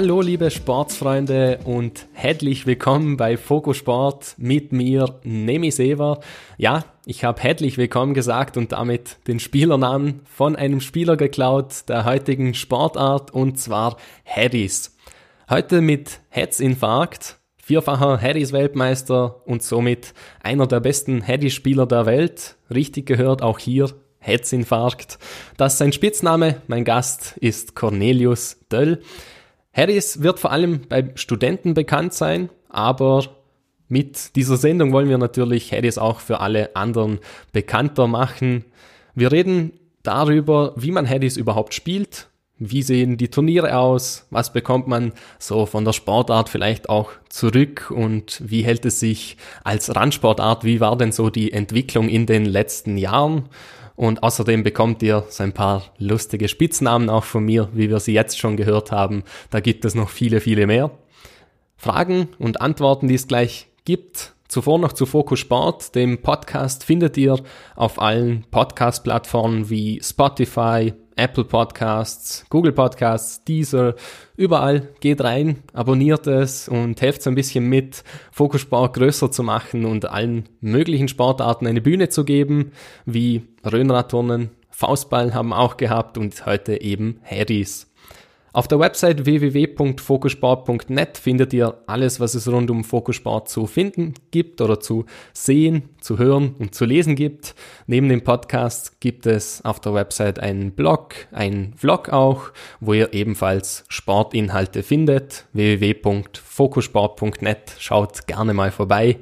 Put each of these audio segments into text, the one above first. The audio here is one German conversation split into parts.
Hallo liebe Sportsfreunde und herzlich willkommen bei Fokusport mit mir, Nemi Sever. Ja, ich habe herzlich willkommen gesagt und damit den Spielernamen von einem Spieler geklaut der heutigen Sportart und zwar Harris. Heute mit Herzinfarkt, vierfacher Harris-Weltmeister und somit einer der besten Harris-Spieler der Welt. Richtig gehört auch hier Herzinfarkt. Das ist sein Spitzname. Mein Gast ist Cornelius Döll. Harris wird vor allem bei Studenten bekannt sein, aber mit dieser Sendung wollen wir natürlich Harris auch für alle anderen bekannter machen. Wir reden darüber, wie man Harris überhaupt spielt, wie sehen die Turniere aus, was bekommt man so von der Sportart vielleicht auch zurück und wie hält es sich als Randsportart, wie war denn so die Entwicklung in den letzten Jahren und außerdem bekommt ihr so ein paar lustige Spitznamen auch von mir, wie wir sie jetzt schon gehört haben. Da gibt es noch viele, viele mehr. Fragen und Antworten, die es gleich gibt. Zuvor noch zu Focus Sport, dem Podcast findet ihr auf allen Podcast-Plattformen wie Spotify, Apple Podcasts, Google Podcasts, Deezer, überall. Geht rein, abonniert es und helft ein bisschen mit, Fokussport größer zu machen und allen möglichen Sportarten eine Bühne zu geben, wie Röhnradturnen, Faustball haben auch gehabt und heute eben Harrys. Auf der Website www.fokussport.net findet ihr alles, was es rund um Fokussport zu finden gibt oder zu sehen, zu hören und zu lesen gibt. Neben dem Podcast gibt es auf der Website einen Blog, einen Vlog auch, wo ihr ebenfalls Sportinhalte findet. www.fokussport.net. Schaut gerne mal vorbei.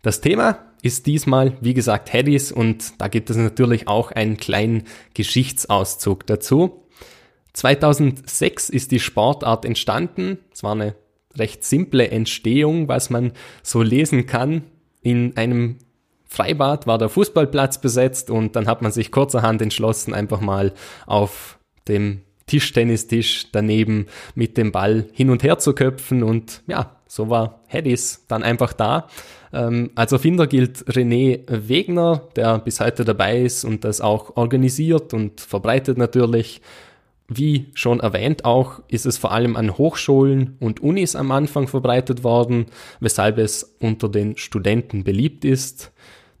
Das Thema ist diesmal, wie gesagt, Headies und da gibt es natürlich auch einen kleinen Geschichtsauszug dazu. 2006 ist die Sportart entstanden. Es war eine recht simple Entstehung, was man so lesen kann. In einem Freibad war der Fußballplatz besetzt und dann hat man sich kurzerhand entschlossen, einfach mal auf dem Tischtennistisch daneben mit dem Ball hin und her zu köpfen und ja, so war Heddis dann einfach da. Ähm, als Erfinder gilt René Wegner, der bis heute dabei ist und das auch organisiert und verbreitet natürlich. Wie schon erwähnt auch, ist es vor allem an Hochschulen und Unis am Anfang verbreitet worden, weshalb es unter den Studenten beliebt ist.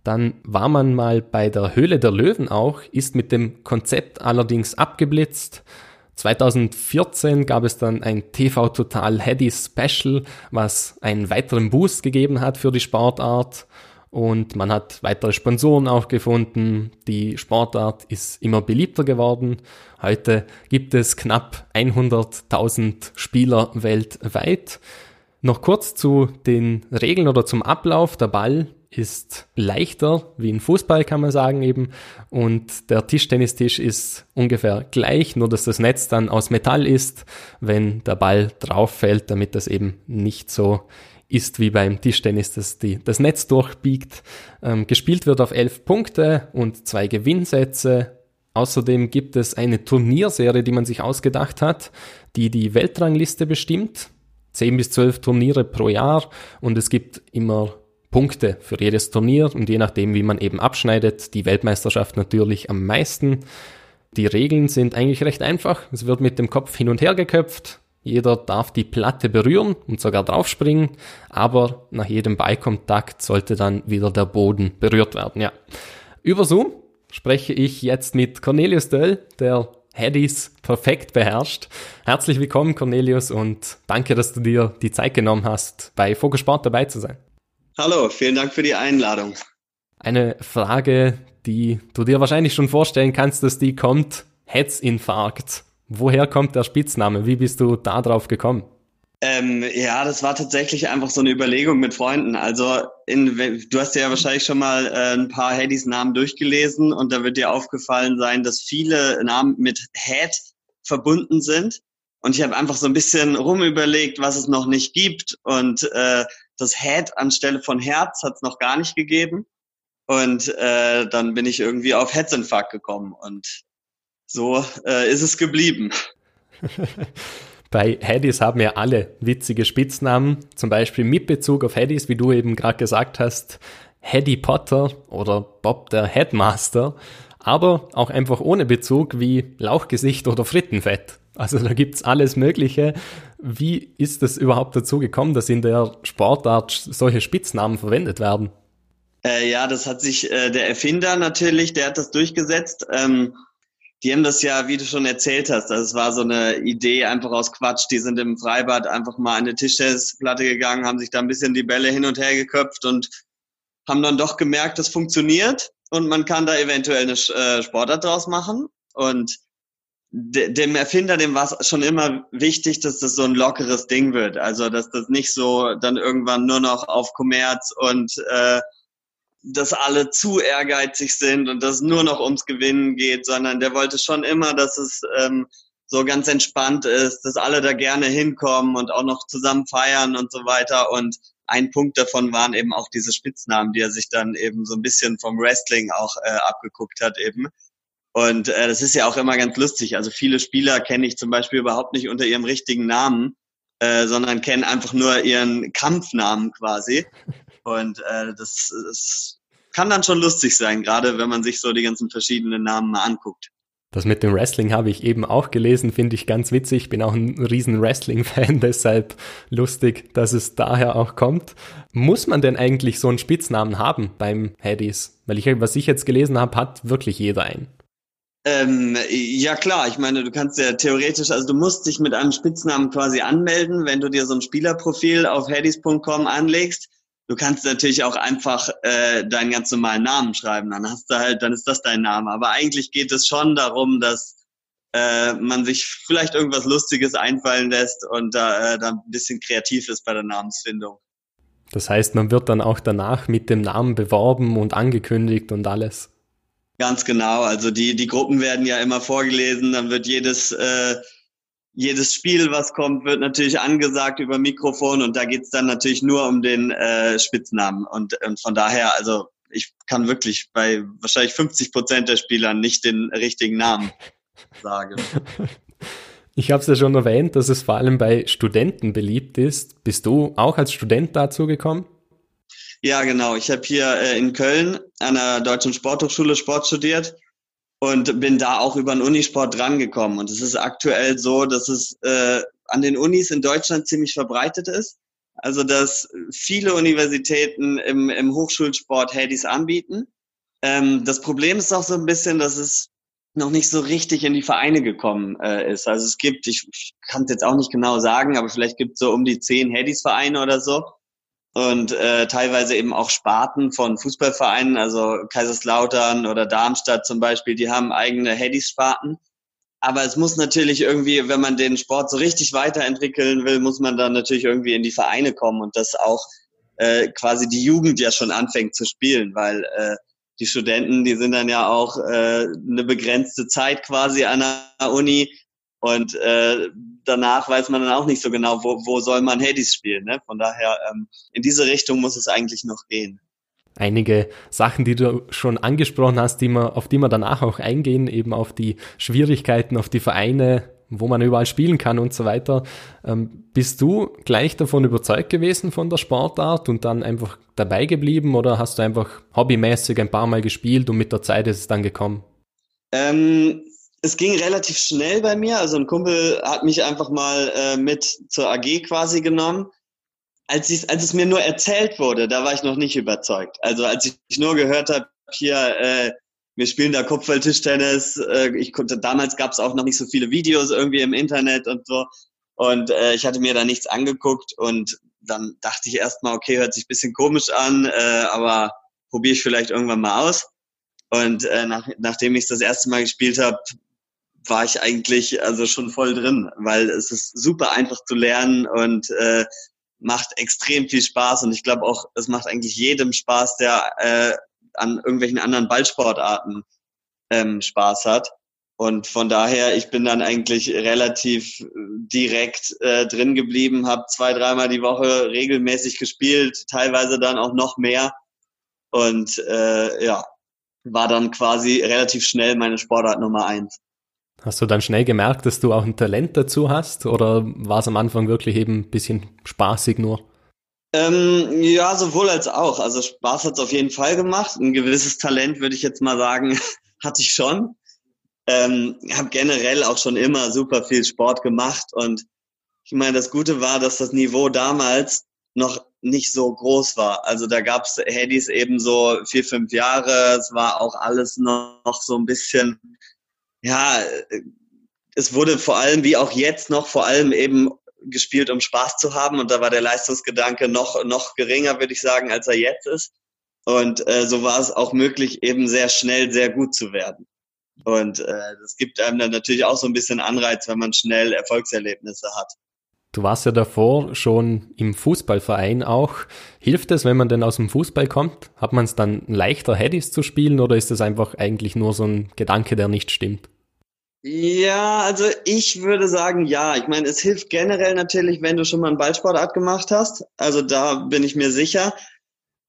Dann war man mal bei der Höhle der Löwen auch, ist mit dem Konzept allerdings abgeblitzt. 2014 gab es dann ein TV Total Heady Special, was einen weiteren Boost gegeben hat für die Sportart und man hat weitere Sponsoren auch gefunden. Die Sportart ist immer beliebter geworden. Heute gibt es knapp 100.000 Spieler weltweit. Noch kurz zu den Regeln oder zum Ablauf. Der Ball ist leichter wie ein Fußball, kann man sagen eben. Und der Tischtennistisch ist ungefähr gleich, nur dass das Netz dann aus Metall ist, wenn der Ball drauf fällt, damit das eben nicht so ist wie beim Tischtennis, dass die, das Netz durchbiegt. Ähm, gespielt wird auf elf Punkte und zwei Gewinnsätze. Außerdem gibt es eine Turnierserie, die man sich ausgedacht hat, die die Weltrangliste bestimmt. Zehn bis zwölf Turniere pro Jahr und es gibt immer Punkte für jedes Turnier und je nachdem, wie man eben abschneidet, die Weltmeisterschaft natürlich am meisten. Die Regeln sind eigentlich recht einfach. Es wird mit dem Kopf hin und her geköpft. Jeder darf die Platte berühren und sogar draufspringen, aber nach jedem Beikontakt sollte dann wieder der Boden berührt werden. Ja. Über Zoom spreche ich jetzt mit Cornelius Döll, der Headies perfekt beherrscht. Herzlich willkommen, Cornelius, und danke, dass du dir die Zeit genommen hast, bei Sport dabei zu sein. Hallo, vielen Dank für die Einladung. Eine Frage, die du dir wahrscheinlich schon vorstellen kannst, dass die kommt. Herzinfarkt. Woher kommt der Spitzname? Wie bist du da drauf gekommen? Ähm, ja, das war tatsächlich einfach so eine Überlegung mit Freunden. Also in, du hast ja wahrscheinlich schon mal äh, ein paar Haddys Namen durchgelesen und da wird dir aufgefallen sein, dass viele Namen mit Head verbunden sind. Und ich habe einfach so ein bisschen rumüberlegt, was es noch nicht gibt. Und äh, das Head anstelle von Herz hat es noch gar nicht gegeben. Und äh, dann bin ich irgendwie auf Herzinfarkt gekommen. Und so äh, ist es geblieben. Bei Haddis haben ja alle witzige Spitznamen, zum Beispiel mit Bezug auf Haddis, wie du eben gerade gesagt hast, Haddy Potter oder Bob der Headmaster, aber auch einfach ohne Bezug wie Lauchgesicht oder Frittenfett. Also da gibt's alles Mögliche. Wie ist es überhaupt dazu gekommen, dass in der Sportart solche Spitznamen verwendet werden? Äh, ja, das hat sich äh, der Erfinder natürlich, der hat das durchgesetzt. Ähm, die haben das ja, wie du schon erzählt hast, das also war so eine Idee einfach aus Quatsch. Die sind im Freibad einfach mal an eine Tischtennisplatte gegangen, haben sich da ein bisschen die Bälle hin und her geköpft und haben dann doch gemerkt, das funktioniert und man kann da eventuell eine äh, Sportart draus machen. Und dem Erfinder, dem war es schon immer wichtig, dass das so ein lockeres Ding wird. Also, dass das nicht so dann irgendwann nur noch auf Kommerz und äh, dass alle zu ehrgeizig sind und dass nur noch ums Gewinnen geht, sondern der wollte schon immer, dass es ähm, so ganz entspannt ist, dass alle da gerne hinkommen und auch noch zusammen feiern und so weiter. Und ein Punkt davon waren eben auch diese Spitznamen, die er sich dann eben so ein bisschen vom Wrestling auch äh, abgeguckt hat eben. Und äh, das ist ja auch immer ganz lustig. Also viele Spieler kenne ich zum Beispiel überhaupt nicht unter ihrem richtigen Namen, äh, sondern kennen einfach nur ihren Kampfnamen quasi. Und äh, das, das kann dann schon lustig sein, gerade wenn man sich so die ganzen verschiedenen Namen mal anguckt. Das mit dem Wrestling habe ich eben auch gelesen, finde ich ganz witzig. Ich bin auch ein riesen Wrestling-Fan, deshalb lustig, dass es daher auch kommt. Muss man denn eigentlich so einen Spitznamen haben beim Haddies? Weil ich, was ich jetzt gelesen habe, hat wirklich jeder einen. Ähm, ja klar, ich meine, du kannst ja theoretisch, also du musst dich mit einem Spitznamen quasi anmelden, wenn du dir so ein Spielerprofil auf haddies.com anlegst. Du kannst natürlich auch einfach äh, deinen ganz normalen Namen schreiben, dann hast du halt, dann ist das dein Name. Aber eigentlich geht es schon darum, dass äh, man sich vielleicht irgendwas Lustiges einfallen lässt und da, äh, da ein bisschen kreativ ist bei der Namensfindung. Das heißt, man wird dann auch danach mit dem Namen beworben und angekündigt und alles. Ganz genau. Also die, die Gruppen werden ja immer vorgelesen, dann wird jedes, äh, jedes Spiel, was kommt, wird natürlich angesagt über Mikrofon und da geht's dann natürlich nur um den äh, Spitznamen. Und, und von daher, also ich kann wirklich bei wahrscheinlich 50 Prozent der Spielern nicht den richtigen Namen sagen. Ich habe es ja schon erwähnt, dass es vor allem bei Studenten beliebt ist. Bist du auch als Student dazu gekommen? Ja, genau. Ich habe hier äh, in Köln an der Deutschen Sporthochschule Sport studiert und bin da auch über den Unisport drangekommen. Und es ist aktuell so, dass es äh, an den Unis in Deutschland ziemlich verbreitet ist. Also dass viele Universitäten im, im Hochschulsport Hadys anbieten. Ähm, das Problem ist auch so ein bisschen, dass es noch nicht so richtig in die Vereine gekommen äh, ist. Also es gibt, ich, ich kann es jetzt auch nicht genau sagen, aber vielleicht gibt es so um die zehn Hadys-Vereine oder so und äh, teilweise eben auch Sparten von Fußballvereinen, also Kaiserslautern oder Darmstadt zum Beispiel, die haben eigene Headies-Sparten. Aber es muss natürlich irgendwie, wenn man den Sport so richtig weiterentwickeln will, muss man dann natürlich irgendwie in die Vereine kommen und das auch äh, quasi die Jugend ja schon anfängt zu spielen, weil äh, die Studenten, die sind dann ja auch äh, eine begrenzte Zeit quasi an der Uni und äh, danach weiß man dann auch nicht so genau, wo, wo soll man Hades spielen. Ne? Von daher, ähm, in diese Richtung muss es eigentlich noch gehen. Einige Sachen, die du schon angesprochen hast, die man, auf die wir danach auch eingehen, eben auf die Schwierigkeiten, auf die Vereine, wo man überall spielen kann und so weiter. Ähm, bist du gleich davon überzeugt gewesen von der Sportart und dann einfach dabei geblieben oder hast du einfach hobbymäßig ein paar Mal gespielt und mit der Zeit ist es dann gekommen? Ähm, es ging relativ schnell bei mir. Also ein Kumpel hat mich einfach mal äh, mit zur AG quasi genommen. Als, ich, als es mir nur erzählt wurde, da war ich noch nicht überzeugt. Also als ich nur gehört habe, hier, äh, wir spielen da Kopfball-Tischtennis. Äh, ich konnte, damals gab es auch noch nicht so viele Videos irgendwie im Internet und so. Und äh, ich hatte mir da nichts angeguckt und dann dachte ich erstmal, okay, hört sich bisschen komisch an, äh, aber probiere ich vielleicht irgendwann mal aus. Und äh, nach, nachdem ich das erste Mal gespielt habe, war ich eigentlich also schon voll drin, weil es ist super einfach zu lernen und äh, macht extrem viel Spaß und ich glaube auch, es macht eigentlich jedem Spaß, der äh, an irgendwelchen anderen Ballsportarten ähm, Spaß hat. Und von daher, ich bin dann eigentlich relativ direkt äh, drin geblieben, habe zwei, dreimal die Woche regelmäßig gespielt, teilweise dann auch noch mehr. Und äh, ja, war dann quasi relativ schnell meine Sportart Nummer eins. Hast du dann schnell gemerkt, dass du auch ein Talent dazu hast oder war es am Anfang wirklich eben ein bisschen spaßig nur? Ähm, ja, sowohl als auch. Also Spaß hat es auf jeden Fall gemacht. Ein gewisses Talent, würde ich jetzt mal sagen, hatte ich schon. Ähm, habe generell auch schon immer super viel Sport gemacht und ich meine, das Gute war, dass das Niveau damals noch nicht so groß war. Also da gab's Handys eben so vier, fünf Jahre. Es war auch alles noch so ein bisschen, ja, es wurde vor allem, wie auch jetzt noch, vor allem eben gespielt, um Spaß zu haben. Und da war der Leistungsgedanke noch, noch geringer, würde ich sagen, als er jetzt ist. Und äh, so war es auch möglich, eben sehr schnell sehr gut zu werden. Und äh, das gibt einem dann natürlich auch so ein bisschen Anreiz, wenn man schnell Erfolgserlebnisse hat. Du warst ja davor schon im Fußballverein auch. Hilft es, wenn man denn aus dem Fußball kommt? Hat man es dann leichter, Headies zu spielen oder ist das einfach eigentlich nur so ein Gedanke, der nicht stimmt? Ja, also ich würde sagen, ja. Ich meine, es hilft generell natürlich, wenn du schon mal einen Ballsportart gemacht hast. Also da bin ich mir sicher.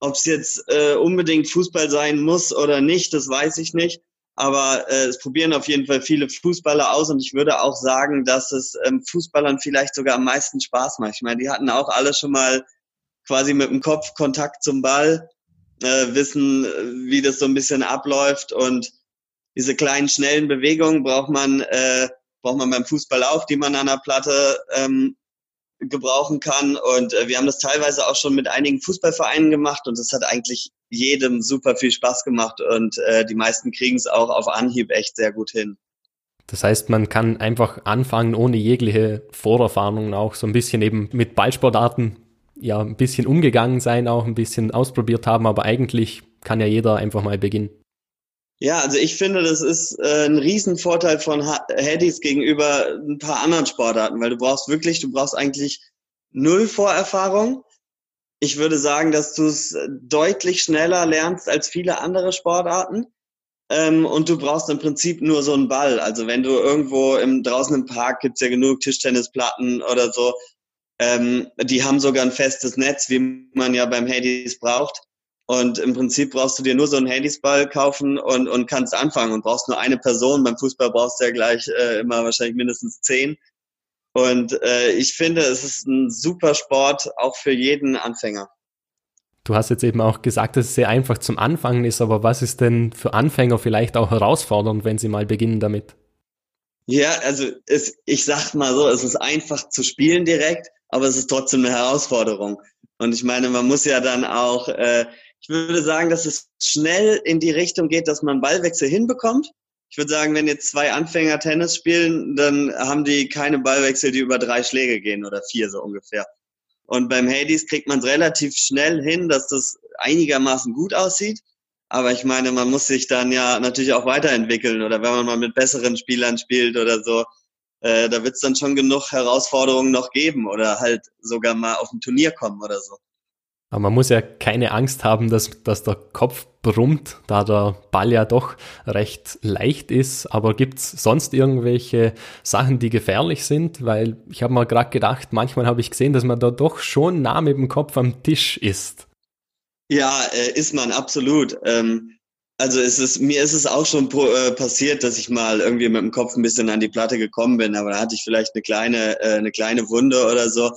Ob es jetzt äh, unbedingt Fußball sein muss oder nicht, das weiß ich nicht. Aber äh, es probieren auf jeden Fall viele Fußballer aus und ich würde auch sagen, dass es ähm, Fußballern vielleicht sogar am meisten Spaß macht. Ich meine, die hatten auch alle schon mal quasi mit dem Kopf Kontakt zum Ball, äh, wissen, wie das so ein bisschen abläuft und diese kleinen schnellen Bewegungen braucht man äh, braucht man beim Fußball auch, die man an der Platte ähm, gebrauchen kann. Und äh, wir haben das teilweise auch schon mit einigen Fußballvereinen gemacht und das hat eigentlich jedem super viel Spaß gemacht und äh, die meisten kriegen es auch auf Anhieb echt sehr gut hin. Das heißt, man kann einfach anfangen, ohne jegliche Vorerfahrungen auch so ein bisschen eben mit Ballsportarten ja ein bisschen umgegangen sein, auch ein bisschen ausprobiert haben, aber eigentlich kann ja jeder einfach mal beginnen. Ja, also ich finde, das ist äh, ein Riesenvorteil von Headies gegenüber ein paar anderen Sportarten, weil du brauchst wirklich, du brauchst eigentlich null Vorerfahrung. Ich würde sagen, dass du es deutlich schneller lernst als viele andere Sportarten. Ähm, und du brauchst im Prinzip nur so einen Ball. Also wenn du irgendwo im, draußen im Park gibt's ja genug Tischtennisplatten oder so, ähm, die haben sogar ein festes Netz, wie man ja beim Hades braucht. Und im Prinzip brauchst du dir nur so einen Handysball kaufen und, und kannst anfangen und brauchst nur eine Person. Beim Fußball brauchst du ja gleich äh, immer wahrscheinlich mindestens zehn. Und äh, ich finde, es ist ein super Sport, auch für jeden Anfänger. Du hast jetzt eben auch gesagt, dass es sehr einfach zum Anfangen ist, aber was ist denn für Anfänger vielleicht auch herausfordernd, wenn sie mal beginnen damit? Ja, also es, ich sag mal so, es ist einfach zu spielen direkt, aber es ist trotzdem eine Herausforderung. Und ich meine, man muss ja dann auch äh, ich würde sagen, dass es schnell in die Richtung geht, dass man Ballwechsel hinbekommt. Ich würde sagen, wenn jetzt zwei Anfänger Tennis spielen, dann haben die keine Ballwechsel, die über drei Schläge gehen oder vier so ungefähr. Und beim Hades kriegt man es relativ schnell hin, dass das einigermaßen gut aussieht. Aber ich meine, man muss sich dann ja natürlich auch weiterentwickeln oder wenn man mal mit besseren Spielern spielt oder so, äh, da wird es dann schon genug Herausforderungen noch geben oder halt sogar mal auf ein Turnier kommen oder so. Aber man muss ja keine Angst haben, dass, dass der Kopf brummt, da der Ball ja doch recht leicht ist. Aber gibt es sonst irgendwelche Sachen, die gefährlich sind? Weil ich habe mir gerade gedacht, manchmal habe ich gesehen, dass man da doch schon nah mit dem Kopf am Tisch ist. Ja, äh, ist man absolut. Ähm, also es ist, mir ist es auch schon äh, passiert, dass ich mal irgendwie mit dem Kopf ein bisschen an die Platte gekommen bin, aber da hatte ich vielleicht eine kleine, äh, eine kleine Wunde oder so.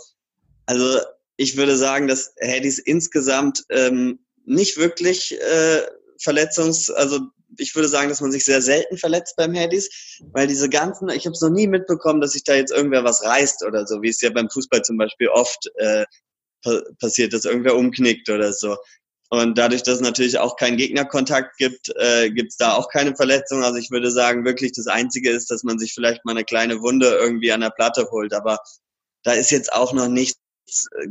Also ich würde sagen, dass Hades insgesamt ähm, nicht wirklich äh, Verletzungs, also ich würde sagen, dass man sich sehr selten verletzt beim Hades, weil diese ganzen, ich habe es noch nie mitbekommen, dass sich da jetzt irgendwer was reißt oder so, wie es ja beim Fußball zum Beispiel oft äh, passiert, dass irgendwer umknickt oder so. Und dadurch, dass es natürlich auch keinen Gegnerkontakt gibt, äh, gibt es da auch keine Verletzung. Also ich würde sagen, wirklich das Einzige ist, dass man sich vielleicht mal eine kleine Wunde irgendwie an der Platte holt. Aber da ist jetzt auch noch nichts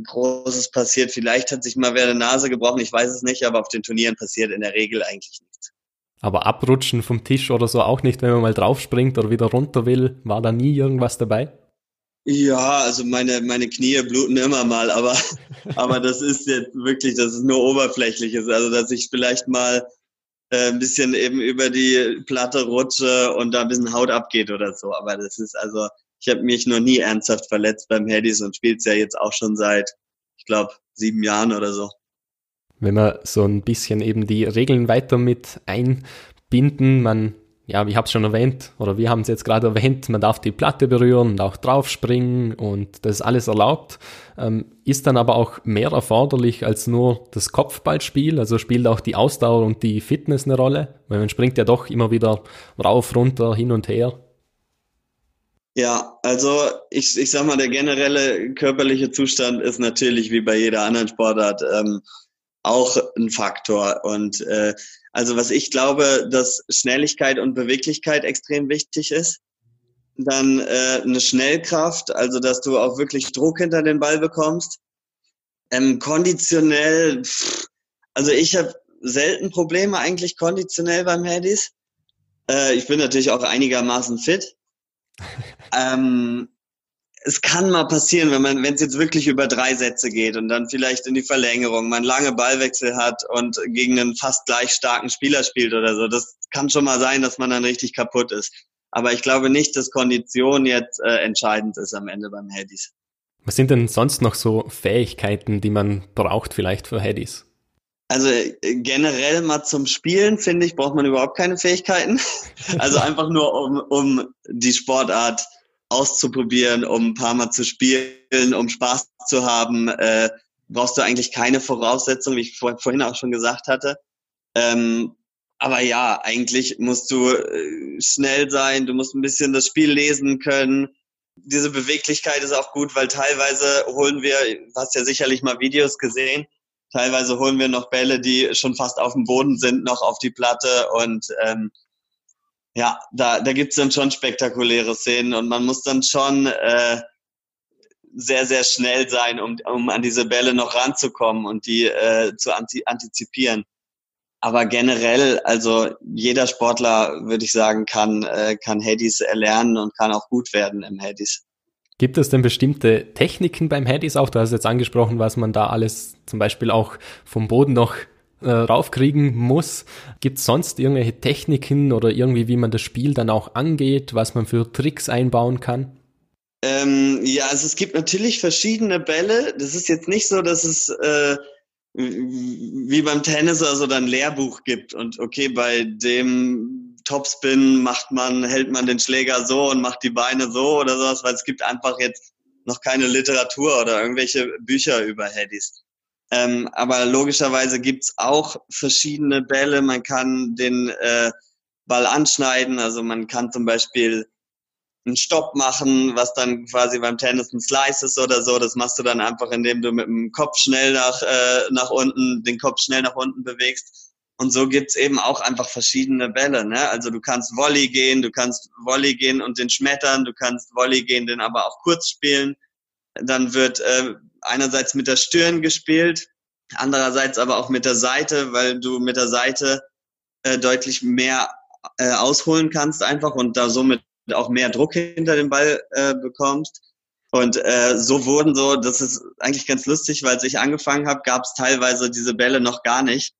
Großes passiert. Vielleicht hat sich mal wer eine Nase gebrochen, ich weiß es nicht, aber auf den Turnieren passiert in der Regel eigentlich nichts. Aber abrutschen vom Tisch oder so auch nicht, wenn man mal draufspringt oder wieder runter will, war da nie irgendwas dabei? Ja, also meine, meine Knie bluten immer mal, aber, aber das ist jetzt wirklich, das ist nur oberflächliches. Also, dass ich vielleicht mal äh, ein bisschen eben über die Platte rutsche und da ein bisschen Haut abgeht oder so. Aber das ist also, ich habe mich noch nie ernsthaft verletzt beim Headies und spiele es ja jetzt auch schon seit, ich glaube, sieben Jahren oder so. Wenn wir so ein bisschen eben die Regeln weiter mit einbinden, man ja, ich habe es schon erwähnt, oder wir haben es jetzt gerade erwähnt, man darf die Platte berühren und auch draufspringen und das ist alles erlaubt. Ähm, ist dann aber auch mehr erforderlich als nur das Kopfballspiel, also spielt auch die Ausdauer und die Fitness eine Rolle, weil man springt ja doch immer wieder rauf, runter, hin und her. Ja, also ich, ich sag mal, der generelle körperliche Zustand ist natürlich wie bei jeder anderen Sportart ähm, auch ein Faktor. Und äh, also was ich glaube, dass Schnelligkeit und Beweglichkeit extrem wichtig ist. Dann äh, eine Schnellkraft, also dass du auch wirklich Druck hinter den Ball bekommst. Ähm, konditionell, pff, also ich habe selten Probleme eigentlich konditionell beim Handys. Äh, ich bin natürlich auch einigermaßen fit. Ähm, es kann mal passieren, wenn man, wenn es jetzt wirklich über drei Sätze geht und dann vielleicht in die Verlängerung, man lange Ballwechsel hat und gegen einen fast gleich starken Spieler spielt oder so. Das kann schon mal sein, dass man dann richtig kaputt ist. Aber ich glaube nicht, dass Kondition jetzt äh, entscheidend ist am Ende beim Headies. Was sind denn sonst noch so Fähigkeiten, die man braucht vielleicht für Headies? Also äh, generell mal zum Spielen, finde ich, braucht man überhaupt keine Fähigkeiten. Also einfach nur, um, um die Sportart auszuprobieren, um ein paar Mal zu spielen, um Spaß zu haben, äh, brauchst du eigentlich keine Voraussetzungen, wie ich vor, vorhin auch schon gesagt hatte. Ähm, aber ja, eigentlich musst du äh, schnell sein, du musst ein bisschen das Spiel lesen können. Diese Beweglichkeit ist auch gut, weil teilweise holen wir, du hast ja sicherlich mal Videos gesehen, teilweise holen wir noch Bälle, die schon fast auf dem Boden sind, noch auf die Platte und ähm, ja, da, da gibt's dann schon spektakuläre Szenen und man muss dann schon äh, sehr, sehr schnell sein, um, um an diese Bälle noch ranzukommen und die äh, zu antizipieren. Aber generell, also jeder Sportler, würde ich sagen, kann, äh, kann Hades erlernen und kann auch gut werden im Hades. Gibt es denn bestimmte Techniken beim Hades auch? Du hast jetzt angesprochen, was man da alles zum Beispiel auch vom Boden noch äh, raufkriegen muss. Gibt es sonst irgendwelche Techniken oder irgendwie, wie man das Spiel dann auch angeht, was man für Tricks einbauen kann? Ähm, ja, also es gibt natürlich verschiedene Bälle. Das ist jetzt nicht so, dass es äh, wie beim Tennis also ein Lehrbuch gibt und okay, bei dem Topspin macht man, hält man den Schläger so und macht die Beine so oder sowas, weil es gibt einfach jetzt noch keine Literatur oder irgendwelche Bücher über Headies. Ähm, aber logischerweise gibt's auch verschiedene Bälle. Man kann den äh, Ball anschneiden. Also man kann zum Beispiel einen Stopp machen, was dann quasi beim Tennis ein Slice ist oder so. Das machst du dann einfach, indem du mit dem Kopf schnell nach, äh, nach unten, den Kopf schnell nach unten bewegst. Und so gibt's eben auch einfach verschiedene Bälle. Ne? Also du kannst Volley gehen, du kannst Volley gehen und den schmettern, du kannst Volley gehen, den aber auch kurz spielen. Dann wird äh, einerseits mit der Stirn gespielt, andererseits aber auch mit der Seite, weil du mit der Seite äh, deutlich mehr äh, ausholen kannst einfach und da somit auch mehr Druck hinter den Ball äh, bekommst. Und äh, so wurden so, das ist eigentlich ganz lustig, weil als ich angefangen habe, gab es teilweise diese Bälle noch gar nicht.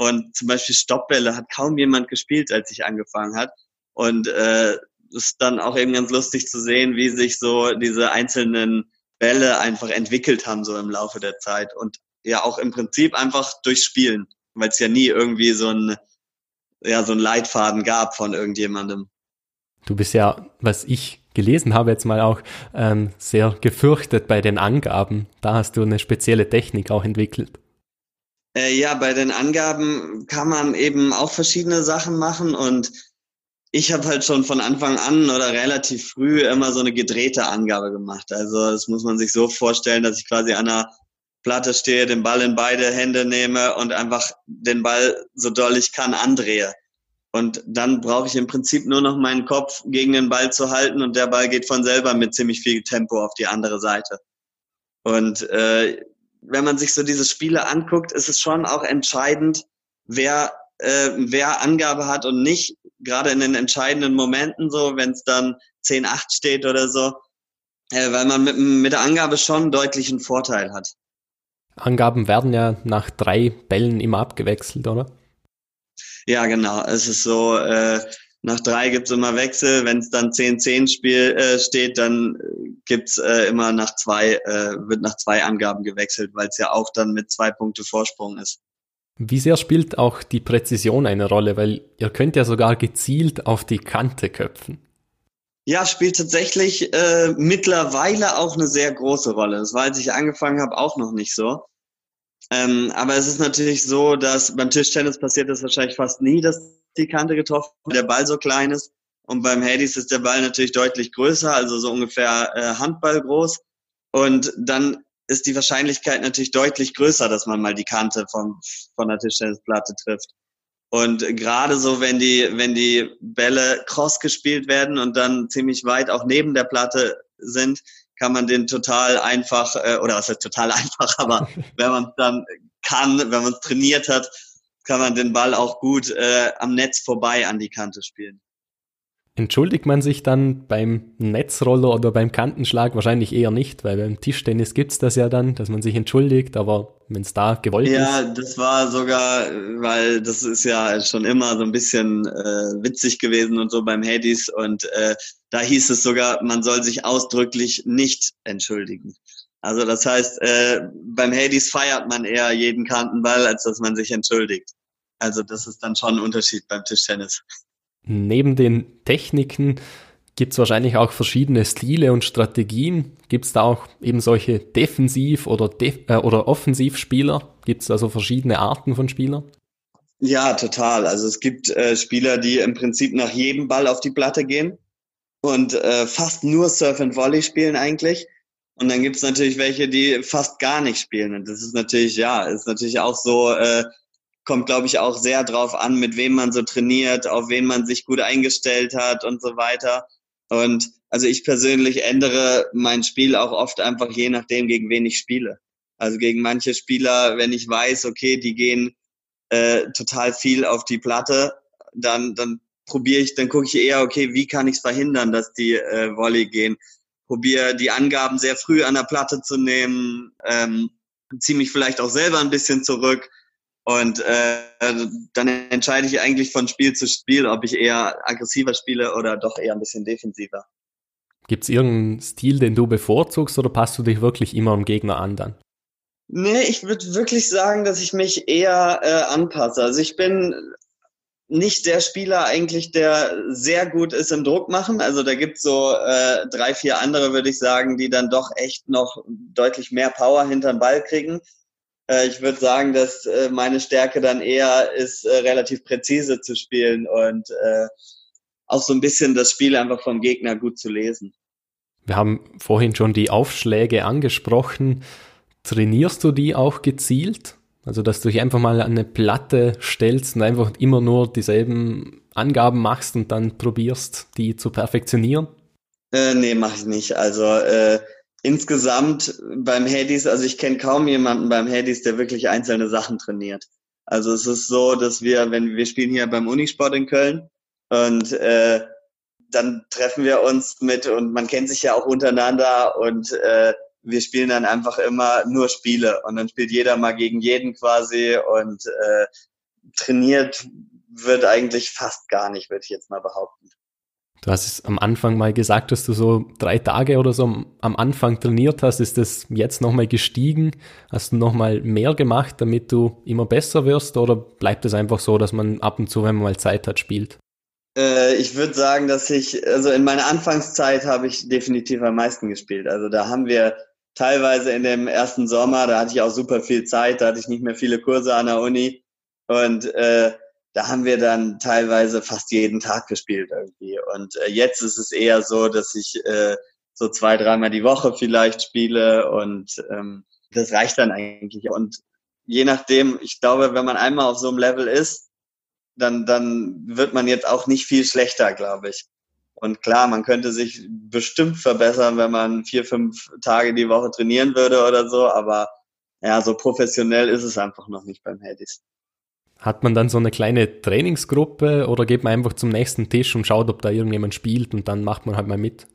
Und zum Beispiel Stoppbälle hat kaum jemand gespielt, als ich angefangen hat. Und äh, ist dann auch eben ganz lustig zu sehen, wie sich so diese einzelnen Bälle einfach entwickelt haben so im Laufe der Zeit und ja auch im Prinzip einfach durch Spielen, weil es ja nie irgendwie so ein ja so ein Leitfaden gab von irgendjemandem. Du bist ja, was ich gelesen habe jetzt mal auch ähm, sehr gefürchtet bei den Angaben. Da hast du eine spezielle Technik auch entwickelt. Äh, ja, bei den Angaben kann man eben auch verschiedene Sachen machen und ich habe halt schon von Anfang an oder relativ früh immer so eine gedrehte Angabe gemacht. Also das muss man sich so vorstellen, dass ich quasi an einer Platte stehe, den Ball in beide Hände nehme und einfach den Ball so doll ich kann andrehe. Und dann brauche ich im Prinzip nur noch meinen Kopf gegen den Ball zu halten und der Ball geht von selber mit ziemlich viel Tempo auf die andere Seite. Und äh, wenn man sich so diese Spiele anguckt, ist es schon auch entscheidend, wer äh, wer Angabe hat und nicht, gerade in den entscheidenden Momenten so, wenn es dann 10-8 steht oder so, äh, weil man mit, mit der Angabe schon deutlichen Vorteil hat. Angaben werden ja nach drei Bällen immer abgewechselt, oder? Ja, genau. Es ist so, äh, nach drei gibt's immer Wechsel. Wenn es dann 10-10 Spiel äh, steht, dann gibt's äh, immer nach zwei, äh, wird nach zwei Angaben gewechselt, weil es ja auch dann mit zwei Punkte Vorsprung ist. Wie sehr spielt auch die Präzision eine Rolle? Weil ihr könnt ja sogar gezielt auf die Kante köpfen. Ja, spielt tatsächlich äh, mittlerweile auch eine sehr große Rolle. Das war, als ich angefangen habe, auch noch nicht so. Ähm, aber es ist natürlich so, dass beim Tischtennis passiert das wahrscheinlich fast nie, dass die Kante getroffen wird, der Ball so klein ist. Und beim Hades ist der Ball natürlich deutlich größer, also so ungefähr äh, Handball groß. Und dann ist die Wahrscheinlichkeit natürlich deutlich größer, dass man mal die Kante von, von der Tischtennisplatte trifft. Und gerade so, wenn die, wenn die Bälle cross gespielt werden und dann ziemlich weit auch neben der Platte sind, kann man den total einfach, äh, oder was heißt total einfach, aber wenn man dann kann, wenn man es trainiert hat, kann man den Ball auch gut äh, am Netz vorbei an die Kante spielen. Entschuldigt man sich dann beim Netzroller oder beim Kantenschlag wahrscheinlich eher nicht, weil beim Tischtennis gibt's das ja dann, dass man sich entschuldigt, aber wenn es da gewollt ja, ist. Ja, das war sogar, weil das ist ja schon immer so ein bisschen äh, witzig gewesen und so beim Hades und äh, da hieß es sogar, man soll sich ausdrücklich nicht entschuldigen. Also das heißt, äh, beim Hades feiert man eher jeden Kantenball, als dass man sich entschuldigt. Also das ist dann schon ein Unterschied beim Tischtennis. Neben den Techniken gibt es wahrscheinlich auch verschiedene Stile und Strategien. Gibt es da auch eben solche Defensiv- oder, Def äh, oder Offensivspieler? Gibt es also verschiedene Arten von Spielern? Ja, total. Also es gibt äh, Spieler, die im Prinzip nach jedem Ball auf die Platte gehen und äh, fast nur Surf and Volley spielen eigentlich. Und dann gibt es natürlich welche, die fast gar nicht spielen. Und das ist natürlich, ja, ist natürlich auch so, äh, kommt, glaube ich, auch sehr drauf an, mit wem man so trainiert, auf wen man sich gut eingestellt hat und so weiter. Und also ich persönlich ändere mein Spiel auch oft einfach je nachdem, gegen wen ich spiele. Also gegen manche Spieler, wenn ich weiß, okay, die gehen äh, total viel auf die Platte, dann, dann probiere ich, dann gucke ich eher, okay, wie kann ich es verhindern, dass die äh, Volley gehen. Probiere die Angaben sehr früh an der Platte zu nehmen, ähm, ziehe mich vielleicht auch selber ein bisschen zurück und äh, dann entscheide ich eigentlich von Spiel zu Spiel, ob ich eher aggressiver spiele oder doch eher ein bisschen defensiver. Gibt es irgendeinen Stil, den du bevorzugst oder passt du dich wirklich immer am Gegner an dann? Nee, ich würde wirklich sagen, dass ich mich eher äh, anpasse. Also ich bin nicht der Spieler eigentlich, der sehr gut ist im Druck machen. Also da gibt's so äh, drei, vier andere, würde ich sagen, die dann doch echt noch deutlich mehr Power hinter den Ball kriegen. Äh, ich würde sagen, dass äh, meine Stärke dann eher ist, äh, relativ präzise zu spielen und äh, auch so ein bisschen das Spiel einfach vom Gegner gut zu lesen. Wir haben vorhin schon die Aufschläge angesprochen. Trainierst du die auch gezielt? Also, dass du dich einfach mal an eine Platte stellst und einfach immer nur dieselben Angaben machst und dann probierst, die zu perfektionieren? Äh, nee, mache ich nicht. Also äh, insgesamt beim Hades, also ich kenne kaum jemanden beim Hades, der wirklich einzelne Sachen trainiert. Also es ist so, dass wir, wenn wir spielen hier beim Unisport in Köln und äh, dann treffen wir uns mit und man kennt sich ja auch untereinander und äh, wir spielen dann einfach immer nur Spiele und dann spielt jeder mal gegen jeden quasi und äh, trainiert wird eigentlich fast gar nicht, würde ich jetzt mal behaupten. Du hast es am Anfang mal gesagt, dass du so drei Tage oder so am Anfang trainiert hast. Ist das jetzt nochmal gestiegen? Hast du nochmal mehr gemacht, damit du immer besser wirst? Oder bleibt es einfach so, dass man ab und zu, wenn man mal Zeit hat, spielt? Äh, ich würde sagen, dass ich, also in meiner Anfangszeit habe ich definitiv am meisten gespielt. Also da haben wir teilweise in dem ersten Sommer, da hatte ich auch super viel Zeit, da hatte ich nicht mehr viele Kurse an der Uni. Und äh, da haben wir dann teilweise fast jeden Tag gespielt irgendwie. Und äh, jetzt ist es eher so, dass ich äh, so zwei, dreimal die Woche vielleicht spiele und ähm, das reicht dann eigentlich. Und je nachdem, ich glaube, wenn man einmal auf so einem Level ist, dann, dann wird man jetzt auch nicht viel schlechter, glaube ich. Und klar, man könnte sich bestimmt verbessern, wenn man vier, fünf Tage die Woche trainieren würde oder so, aber ja, so professionell ist es einfach noch nicht beim Hades. Hat man dann so eine kleine Trainingsgruppe oder geht man einfach zum nächsten Tisch und schaut, ob da irgendjemand spielt und dann macht man halt mal mit?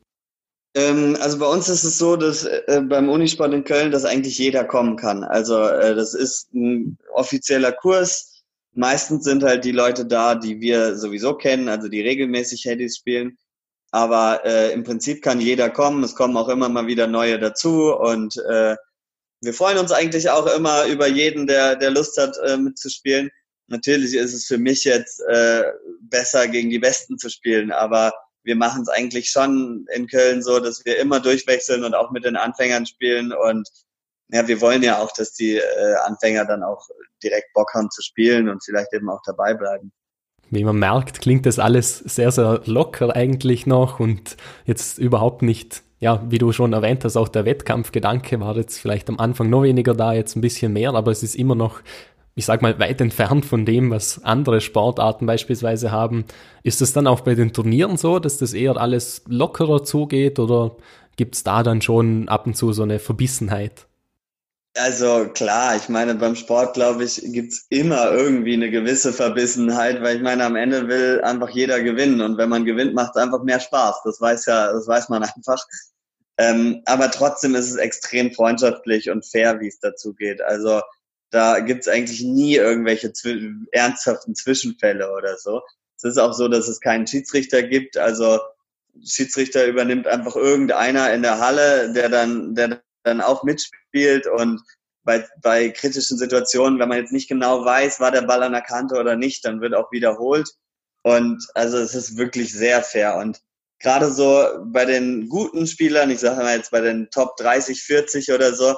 Ähm, also bei uns ist es so, dass äh, beim Unisport in Köln, dass eigentlich jeder kommen kann. Also äh, das ist ein offizieller Kurs. Meistens sind halt die Leute da, die wir sowieso kennen, also die regelmäßig Headies spielen. Aber äh, im Prinzip kann jeder kommen. Es kommen auch immer mal wieder neue dazu und äh, wir freuen uns eigentlich auch immer über jeden, der, der Lust hat, äh, mitzuspielen. Natürlich ist es für mich jetzt äh, besser, gegen die Besten zu spielen, aber wir machen es eigentlich schon in Köln so, dass wir immer durchwechseln und auch mit den Anfängern spielen. Und ja, wir wollen ja auch, dass die äh, Anfänger dann auch direkt Bock haben zu spielen und vielleicht eben auch dabei bleiben. Wie man merkt, klingt das alles sehr, sehr locker eigentlich noch und jetzt überhaupt nicht, ja, wie du schon erwähnt hast, auch der Wettkampfgedanke war jetzt vielleicht am Anfang noch weniger da, jetzt ein bisschen mehr, aber es ist immer noch ich sag mal, weit entfernt von dem, was andere Sportarten beispielsweise haben. Ist es dann auch bei den Turnieren so, dass das eher alles lockerer zugeht oder gibt's da dann schon ab und zu so eine Verbissenheit? Also klar, ich meine, beim Sport, glaube ich, gibt's immer irgendwie eine gewisse Verbissenheit, weil ich meine, am Ende will einfach jeder gewinnen und wenn man gewinnt, macht es einfach mehr Spaß. Das weiß ja, das weiß man einfach. Ähm, aber trotzdem ist es extrem freundschaftlich und fair, wie es dazu geht. Also da gibt's eigentlich nie irgendwelche zw ernsthaften Zwischenfälle oder so. Es ist auch so, dass es keinen Schiedsrichter gibt. Also Schiedsrichter übernimmt einfach irgendeiner in der Halle, der dann, der dann auch mitspielt und bei, bei kritischen Situationen, wenn man jetzt nicht genau weiß, war der Ball an der Kante oder nicht, dann wird auch wiederholt. Und also es ist wirklich sehr fair. Und gerade so bei den guten Spielern, ich sage mal jetzt bei den Top 30, 40 oder so,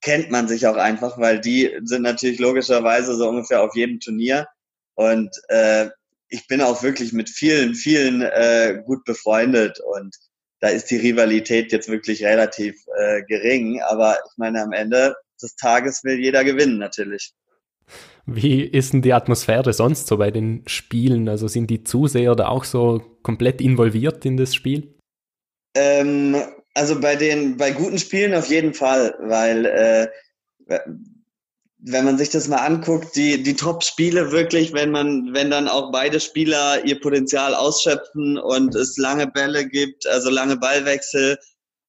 kennt man sich auch einfach, weil die sind natürlich logischerweise so ungefähr auf jedem Turnier. Und äh, ich bin auch wirklich mit vielen, vielen äh, gut befreundet und da ist die Rivalität jetzt wirklich relativ äh, gering. Aber ich meine, am Ende des Tages will jeder gewinnen natürlich. Wie ist denn die Atmosphäre sonst so bei den Spielen? Also sind die Zuseher da auch so komplett involviert in das Spiel? Ähm, also bei den, bei guten Spielen auf jeden Fall, weil äh, wenn man sich das mal anguckt, die, die Top-Spiele wirklich, wenn man, wenn dann auch beide Spieler ihr Potenzial ausschöpfen und es lange Bälle gibt, also lange Ballwechsel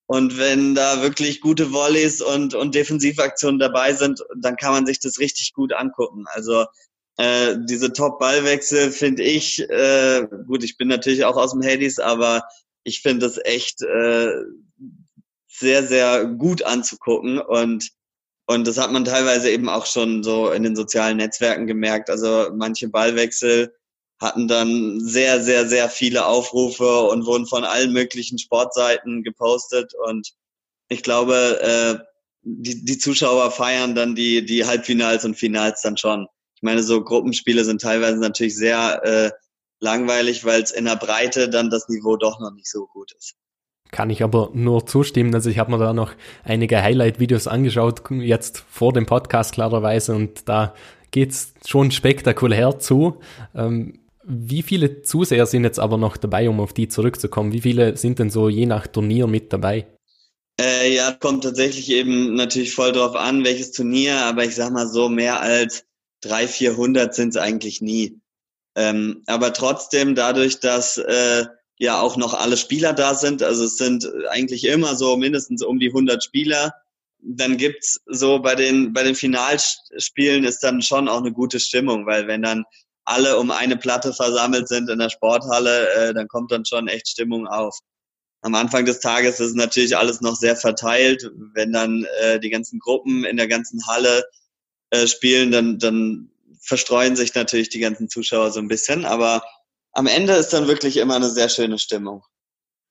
und wenn da wirklich gute Volleys und, und Defensivaktionen dabei sind, dann kann man sich das richtig gut angucken. Also äh, diese Top-Ballwechsel finde ich, äh, gut, ich bin natürlich auch aus dem Hades, aber ich finde das echt äh, sehr, sehr gut anzugucken und und das hat man teilweise eben auch schon so in den sozialen Netzwerken gemerkt. Also manche Ballwechsel hatten dann sehr, sehr, sehr viele Aufrufe und wurden von allen möglichen Sportseiten gepostet. Und ich glaube, äh, die, die Zuschauer feiern dann die, die Halbfinals und Finals dann schon. Ich meine, so Gruppenspiele sind teilweise natürlich sehr äh, langweilig, weil es in der Breite dann das Niveau doch noch nicht so gut ist. Kann ich aber nur zustimmen. Also ich habe mir da noch einige Highlight-Videos angeschaut, jetzt vor dem Podcast klarerweise, und da geht's schon spektakulär zu. Ähm, wie viele Zuseher sind jetzt aber noch dabei, um auf die zurückzukommen? Wie viele sind denn so je nach Turnier mit dabei? Äh, ja, kommt tatsächlich eben natürlich voll drauf an, welches Turnier, aber ich sag mal so, mehr als 300, 400 sind es eigentlich nie. Ähm, aber trotzdem, dadurch, dass äh, ja auch noch alle Spieler da sind. Also es sind eigentlich immer so mindestens um die 100 Spieler. Dann gibt's so bei den, bei den Finalspielen ist dann schon auch eine gute Stimmung, weil wenn dann alle um eine Platte versammelt sind in der Sporthalle, äh, dann kommt dann schon echt Stimmung auf. Am Anfang des Tages ist natürlich alles noch sehr verteilt. Wenn dann äh, die ganzen Gruppen in der ganzen Halle äh, spielen, dann, dann verstreuen sich natürlich die ganzen Zuschauer so ein bisschen. Aber am Ende ist dann wirklich immer eine sehr schöne Stimmung.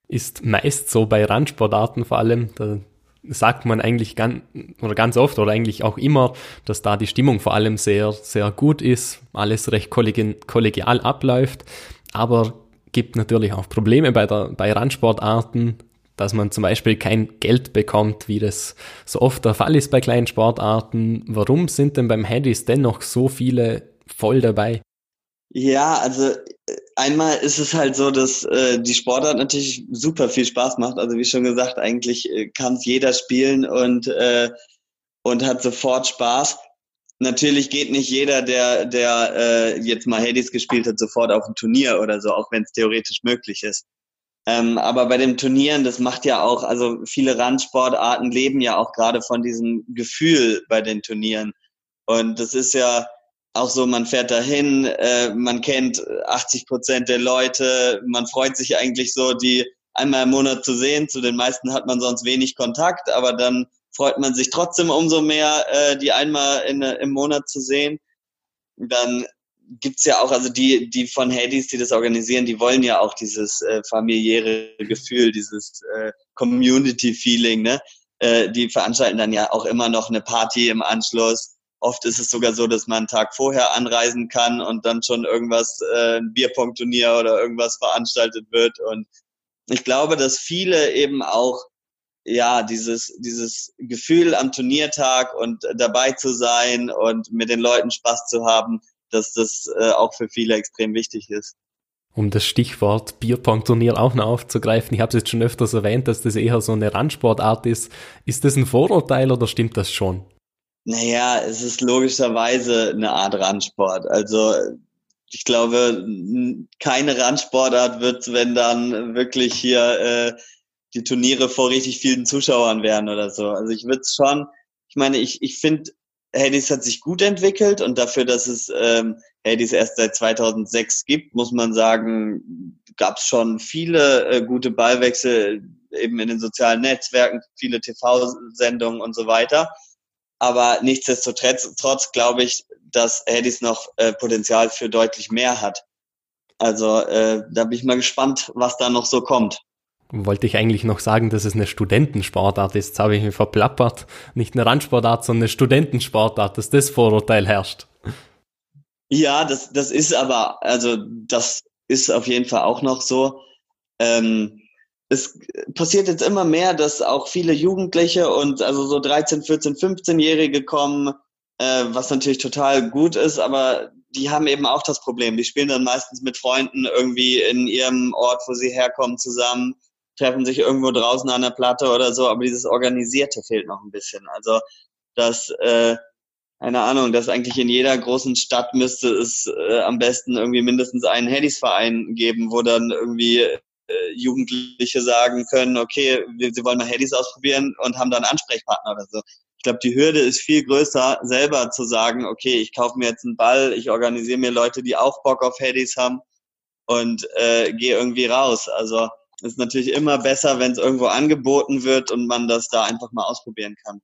Ist meist so bei Randsportarten vor allem, da sagt man eigentlich ganz, oder ganz oft oder eigentlich auch immer, dass da die Stimmung vor allem sehr, sehr gut ist, alles recht kollegial abläuft, aber gibt natürlich auch Probleme bei, der, bei Randsportarten, dass man zum Beispiel kein Geld bekommt, wie das so oft der Fall ist bei kleinen Sportarten. Warum sind denn beim Handys dennoch so viele voll dabei? Ja, also einmal ist es halt so, dass äh, die Sportart natürlich super viel Spaß macht. Also wie schon gesagt, eigentlich äh, kann es jeder spielen und, äh, und hat sofort Spaß. Natürlich geht nicht jeder, der, der äh, jetzt mal Hades gespielt hat, sofort auf ein Turnier oder so, auch wenn es theoretisch möglich ist. Ähm, aber bei den Turnieren, das macht ja auch, also viele Randsportarten leben ja auch gerade von diesem Gefühl bei den Turnieren. Und das ist ja, auch so, man fährt dahin, äh, man kennt 80 Prozent der Leute, man freut sich eigentlich so, die einmal im Monat zu sehen. Zu den meisten hat man sonst wenig Kontakt, aber dann freut man sich trotzdem umso mehr, äh, die einmal in, im Monat zu sehen. Dann gibt's ja auch, also die, die von Hades, die das organisieren, die wollen ja auch dieses äh, familiäre Gefühl, dieses äh, Community-Feeling, ne? Äh, die veranstalten dann ja auch immer noch eine Party im Anschluss. Oft ist es sogar so, dass man einen Tag vorher anreisen kann und dann schon irgendwas, äh, ein Bierpong-Turnier oder irgendwas veranstaltet wird. Und ich glaube, dass viele eben auch ja, dieses, dieses Gefühl am Turniertag und dabei zu sein und mit den Leuten Spaß zu haben, dass das äh, auch für viele extrem wichtig ist. Um das Stichwort Bierpong-Turnier auch noch aufzugreifen, ich habe es jetzt schon öfters erwähnt, dass das eher so eine Randsportart ist. Ist das ein Vorurteil oder stimmt das schon? Naja, es ist logischerweise eine Art Randsport. Also ich glaube, keine Randsportart wird, wenn dann wirklich hier äh, die Turniere vor richtig vielen Zuschauern wären oder so. Also ich würde schon, ich meine, ich, ich finde Hades hat sich gut entwickelt und dafür, dass es ähm, Hades erst seit 2006 gibt, muss man sagen, gab es schon viele äh, gute Ballwechsel eben in den sozialen Netzwerken, viele TV-Sendungen und so weiter. Aber nichtsdestotrotz trotz glaube ich, dass Hades noch äh, Potenzial für deutlich mehr hat. Also äh, da bin ich mal gespannt, was da noch so kommt wollte ich eigentlich noch sagen, dass es eine Studentensportart ist. Jetzt habe ich mich verplappert. Nicht eine Randsportart, sondern eine Studentensportart, dass das Vorurteil herrscht. Ja, das, das ist aber, also das ist auf jeden Fall auch noch so. Ähm, es passiert jetzt immer mehr, dass auch viele Jugendliche und also so 13, 14, 15-Jährige kommen, äh, was natürlich total gut ist, aber die haben eben auch das Problem. Die spielen dann meistens mit Freunden irgendwie in ihrem Ort, wo sie herkommen, zusammen treffen sich irgendwo draußen an der Platte oder so, aber dieses Organisierte fehlt noch ein bisschen. Also das, äh, keine Ahnung, dass eigentlich in jeder großen Stadt müsste es äh, am besten irgendwie mindestens einen Headies-Verein geben, wo dann irgendwie Jugendliche sagen können, okay, wir, sie wollen mal Headies ausprobieren und haben dann Ansprechpartner oder so. Ich glaube, die Hürde ist viel größer, selber zu sagen, okay, ich kaufe mir jetzt einen Ball, ich organisiere mir Leute, die auch Bock auf Headies haben und äh, gehe irgendwie raus. Also ist natürlich immer besser, wenn es irgendwo angeboten wird und man das da einfach mal ausprobieren kann.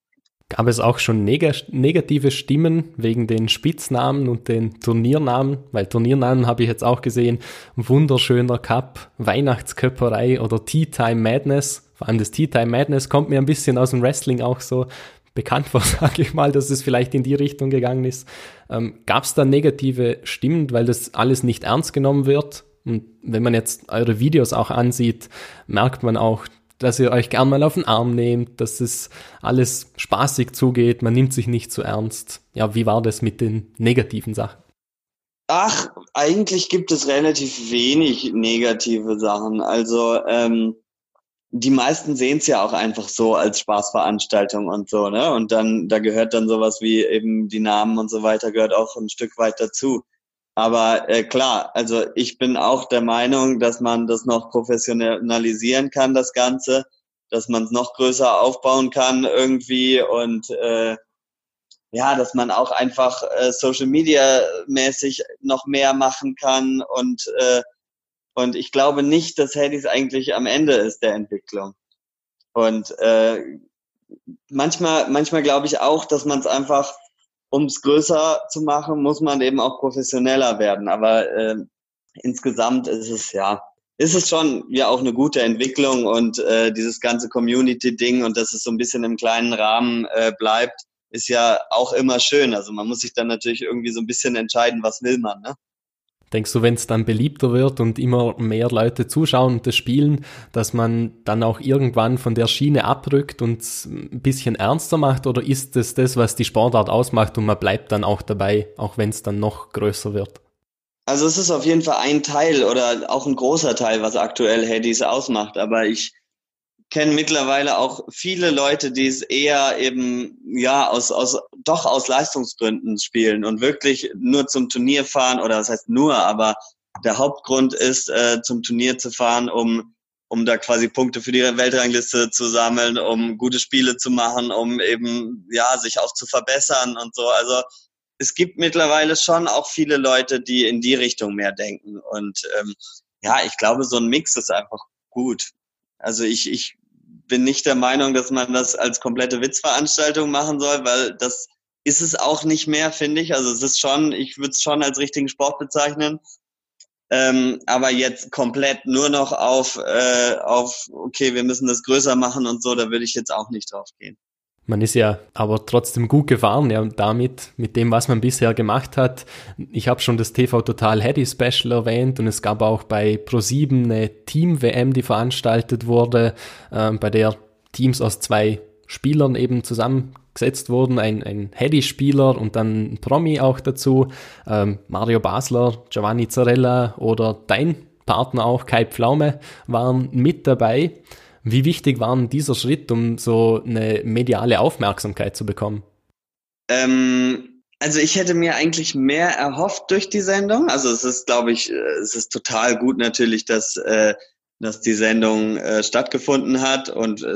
Gab es auch schon neg negative Stimmen wegen den Spitznamen und den Turniernamen? Weil Turniernamen habe ich jetzt auch gesehen. Wunderschöner Cup, Weihnachtsköpperei oder Tea Time Madness. Vor allem das Tea Time Madness kommt mir ein bisschen aus dem Wrestling auch so bekannt vor, sage ich mal, dass es vielleicht in die Richtung gegangen ist. Ähm, Gab es da negative Stimmen, weil das alles nicht ernst genommen wird? Und wenn man jetzt eure Videos auch ansieht, merkt man auch, dass ihr euch gern mal auf den Arm nehmt, dass es alles spaßig zugeht, man nimmt sich nicht zu ernst. Ja, wie war das mit den negativen Sachen? Ach, eigentlich gibt es relativ wenig negative Sachen. Also ähm, die meisten sehen es ja auch einfach so als Spaßveranstaltung und so, ne? Und dann, da gehört dann sowas wie eben die Namen und so weiter, gehört auch ein Stück weit dazu. Aber äh, klar, also ich bin auch der Meinung, dass man das noch professionalisieren kann, das Ganze, dass man es noch größer aufbauen kann irgendwie und äh, ja, dass man auch einfach äh, Social Media mäßig noch mehr machen kann und äh, und ich glaube nicht, dass Hades eigentlich am Ende ist der Entwicklung. Und äh, manchmal, manchmal glaube ich auch, dass man es einfach um es größer zu machen, muss man eben auch professioneller werden. Aber äh, insgesamt ist es ja, ist es schon ja auch eine gute Entwicklung und äh, dieses ganze Community-Ding und dass es so ein bisschen im kleinen Rahmen äh, bleibt, ist ja auch immer schön. Also man muss sich dann natürlich irgendwie so ein bisschen entscheiden, was will man, ne? Denkst du, wenn es dann beliebter wird und immer mehr Leute zuschauen und das spielen, dass man dann auch irgendwann von der Schiene abrückt und ein bisschen ernster macht? Oder ist es das, was die Sportart ausmacht und man bleibt dann auch dabei, auch wenn es dann noch größer wird? Also es ist auf jeden Fall ein Teil oder auch ein großer Teil, was aktuell Hades ausmacht. Aber ich kenne mittlerweile auch viele Leute, die es eher eben ja aus aus doch aus Leistungsgründen spielen und wirklich nur zum Turnier fahren oder das heißt nur, aber der Hauptgrund ist äh, zum Turnier zu fahren, um um da quasi Punkte für die Weltrangliste zu sammeln, um gute Spiele zu machen, um eben ja sich auch zu verbessern und so. Also es gibt mittlerweile schon auch viele Leute, die in die Richtung mehr denken und ähm, ja, ich glaube, so ein Mix ist einfach gut. Also ich, ich bin nicht der Meinung, dass man das als komplette Witzveranstaltung machen soll, weil das ist es auch nicht mehr, finde ich. Also es ist schon, ich würde es schon als richtigen Sport bezeichnen. Ähm, aber jetzt komplett nur noch auf, äh, auf, okay, wir müssen das größer machen und so, da würde ich jetzt auch nicht drauf gehen. Man ist ja aber trotzdem gut gefahren, ja, damit, mit dem, was man bisher gemacht hat. Ich habe schon das TV Total Heady Special erwähnt und es gab auch bei Pro7 eine Team-WM, die veranstaltet wurde, äh, bei der Teams aus zwei Spielern eben zusammengesetzt wurden, ein, ein Heady-Spieler und dann ein Promi auch dazu, ähm, Mario Basler, Giovanni Zarella oder dein Partner auch, Kai Pflaume, waren mit dabei. Wie wichtig war dieser Schritt, um so eine mediale Aufmerksamkeit zu bekommen? Ähm, also ich hätte mir eigentlich mehr erhofft durch die Sendung. Also es ist, glaube ich, äh, es ist total gut natürlich, dass, äh, dass die Sendung äh, stattgefunden hat. Und äh,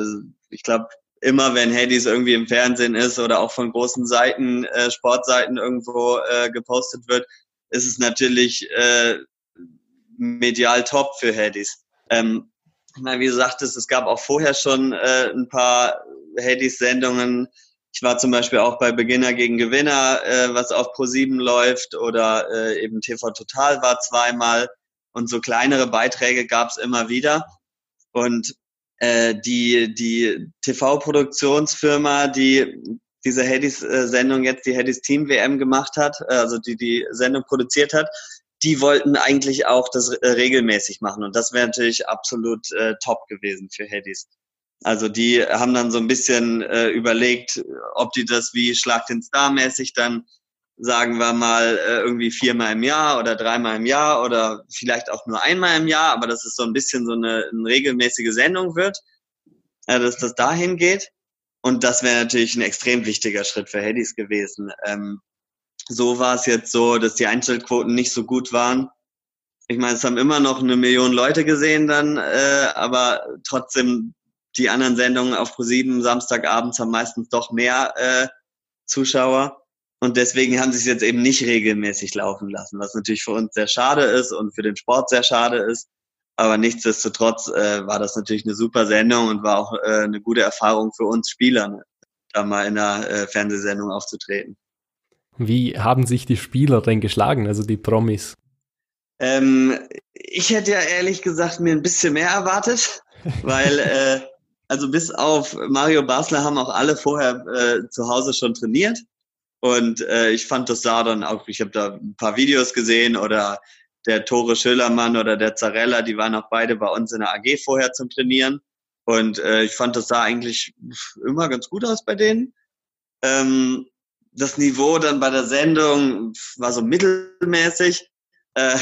ich glaube, immer wenn Hades irgendwie im Fernsehen ist oder auch von großen Seiten, äh, Sportseiten irgendwo äh, gepostet wird, ist es natürlich äh, medial top für Hades. Ähm, na, wie du sagtest, es gab auch vorher schon äh, ein paar Hades-Sendungen. Ich war zum Beispiel auch bei Beginner gegen Gewinner, äh, was auf Pro7 läuft, oder äh, eben TV Total war zweimal. Und so kleinere Beiträge gab es immer wieder. Und äh, die, die TV-Produktionsfirma, die diese Hades-Sendung jetzt, die Hades Team WM gemacht hat, äh, also die die Sendung produziert hat, die wollten eigentlich auch das äh, regelmäßig machen und das wäre natürlich absolut äh, top gewesen für Headies. Also die haben dann so ein bisschen äh, überlegt, ob die das wie Schlag den Star mäßig dann sagen wir mal äh, irgendwie viermal im Jahr oder dreimal im Jahr oder vielleicht auch nur einmal im Jahr, aber dass es so ein bisschen so eine, eine regelmäßige Sendung wird, äh, dass das dahin geht. Und das wäre natürlich ein extrem wichtiger Schritt für Headies gewesen. Ähm, so war es jetzt so, dass die Einschaltquoten nicht so gut waren. Ich meine, es haben immer noch eine Million Leute gesehen dann, äh, aber trotzdem die anderen Sendungen auf ProSieben Samstagabends haben meistens doch mehr äh, Zuschauer. Und deswegen haben sie es jetzt eben nicht regelmäßig laufen lassen, was natürlich für uns sehr schade ist und für den Sport sehr schade ist. Aber nichtsdestotrotz äh, war das natürlich eine super Sendung und war auch äh, eine gute Erfahrung für uns Spieler, ne, da mal in einer äh, Fernsehsendung aufzutreten. Wie haben sich die Spieler denn geschlagen, also die Promis? Ähm, ich hätte ja ehrlich gesagt mir ein bisschen mehr erwartet, weil äh, also bis auf Mario Basler haben auch alle vorher äh, zu Hause schon trainiert und äh, ich fand das sah dann auch, ich habe da ein paar Videos gesehen oder der Tore Schillermann oder der Zarella, die waren auch beide bei uns in der AG vorher zum Trainieren und äh, ich fand das sah eigentlich immer ganz gut aus bei denen. Ähm, das Niveau dann bei der Sendung war so mittelmäßig. Äh,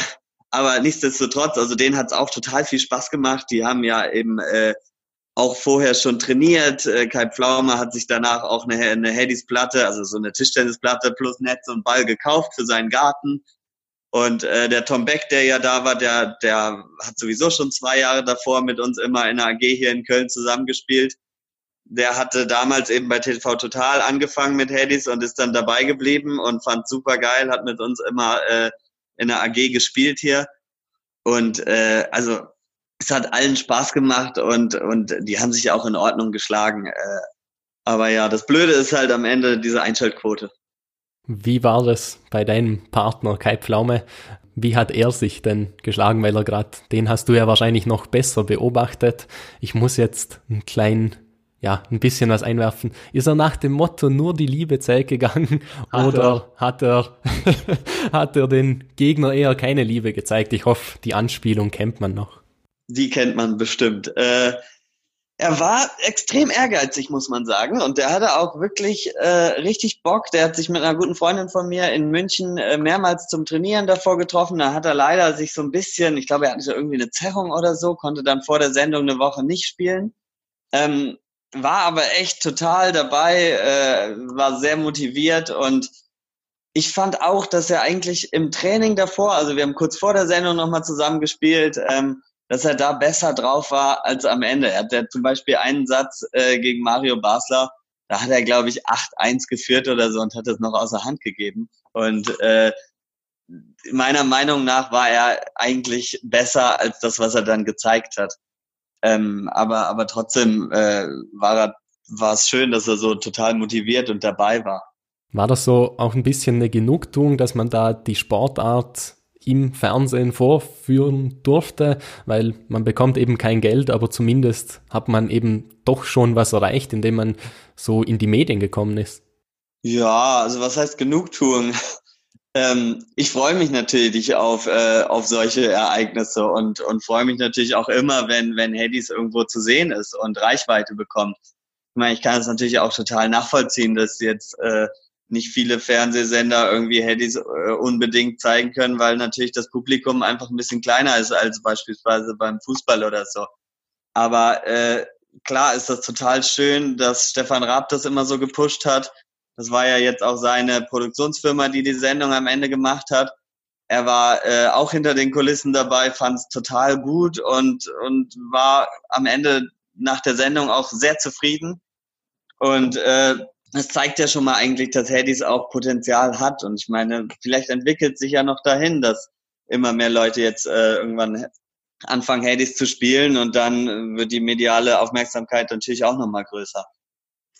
aber nichtsdestotrotz, also denen hat es auch total viel Spaß gemacht. Die haben ja eben äh, auch vorher schon trainiert. Äh, Kai Pflaume hat sich danach auch eine, eine Hadys-Platte, also so eine Tischtennisplatte plus Netz und Ball gekauft für seinen Garten. Und äh, der Tom Beck, der ja da war, der, der hat sowieso schon zwei Jahre davor mit uns immer in der AG hier in Köln zusammengespielt der hatte damals eben bei TV Total angefangen mit Hadys und ist dann dabei geblieben und fand super geil, hat mit uns immer äh, in der AG gespielt hier. Und äh, also es hat allen Spaß gemacht und, und die haben sich auch in Ordnung geschlagen. Äh, aber ja, das Blöde ist halt am Ende diese Einschaltquote. Wie war das bei deinem Partner Kai Pflaume? Wie hat er sich denn geschlagen? Weil er gerade, den hast du ja wahrscheinlich noch besser beobachtet. Ich muss jetzt einen kleinen ja, ein bisschen was einwerfen. Ist er nach dem Motto nur die Liebe zählt gegangen hat oder er. hat er, hat er den Gegner eher keine Liebe gezeigt? Ich hoffe, die Anspielung kennt man noch. Die kennt man bestimmt. Äh, er war extrem ehrgeizig, muss man sagen. Und der hatte auch wirklich äh, richtig Bock. Der hat sich mit einer guten Freundin von mir in München äh, mehrmals zum Trainieren davor getroffen. Da hat er leider sich so ein bisschen, ich glaube, er hatte irgendwie eine Zerrung oder so, konnte dann vor der Sendung eine Woche nicht spielen. Ähm, war aber echt total dabei, äh, war sehr motiviert und ich fand auch, dass er eigentlich im Training davor, also wir haben kurz vor der Sendung nochmal zusammen gespielt, ähm, dass er da besser drauf war als am Ende. Er hat ja zum Beispiel einen Satz äh, gegen Mario Basler, da hat er, glaube ich, 8-1 geführt oder so und hat es noch außer Hand gegeben. Und äh, meiner Meinung nach war er eigentlich besser als das, was er dann gezeigt hat. Ähm, aber, aber trotzdem äh, war er, war es schön, dass er so total motiviert und dabei war. War das so auch ein bisschen eine Genugtuung, dass man da die Sportart im Fernsehen vorführen durfte, weil man bekommt eben kein Geld, aber zumindest hat man eben doch schon was erreicht, indem man so in die Medien gekommen ist. Ja, also was heißt Genugtuung? Ähm, ich freue mich natürlich auf, äh, auf solche Ereignisse und, und freue mich natürlich auch immer, wenn, wenn Headies irgendwo zu sehen ist und Reichweite bekommt. Ich meine, ich kann es natürlich auch total nachvollziehen, dass jetzt äh, nicht viele Fernsehsender irgendwie Headies äh, unbedingt zeigen können, weil natürlich das Publikum einfach ein bisschen kleiner ist als beispielsweise beim Fußball oder so. Aber äh, klar ist das total schön, dass Stefan Raab das immer so gepusht hat das war ja jetzt auch seine Produktionsfirma, die die Sendung am Ende gemacht hat. Er war äh, auch hinter den Kulissen dabei, fand es total gut und, und war am Ende nach der Sendung auch sehr zufrieden. Und äh, das zeigt ja schon mal eigentlich, dass Hades auch Potenzial hat. Und ich meine, vielleicht entwickelt sich ja noch dahin, dass immer mehr Leute jetzt äh, irgendwann anfangen, Hades zu spielen und dann wird die mediale Aufmerksamkeit natürlich auch nochmal größer.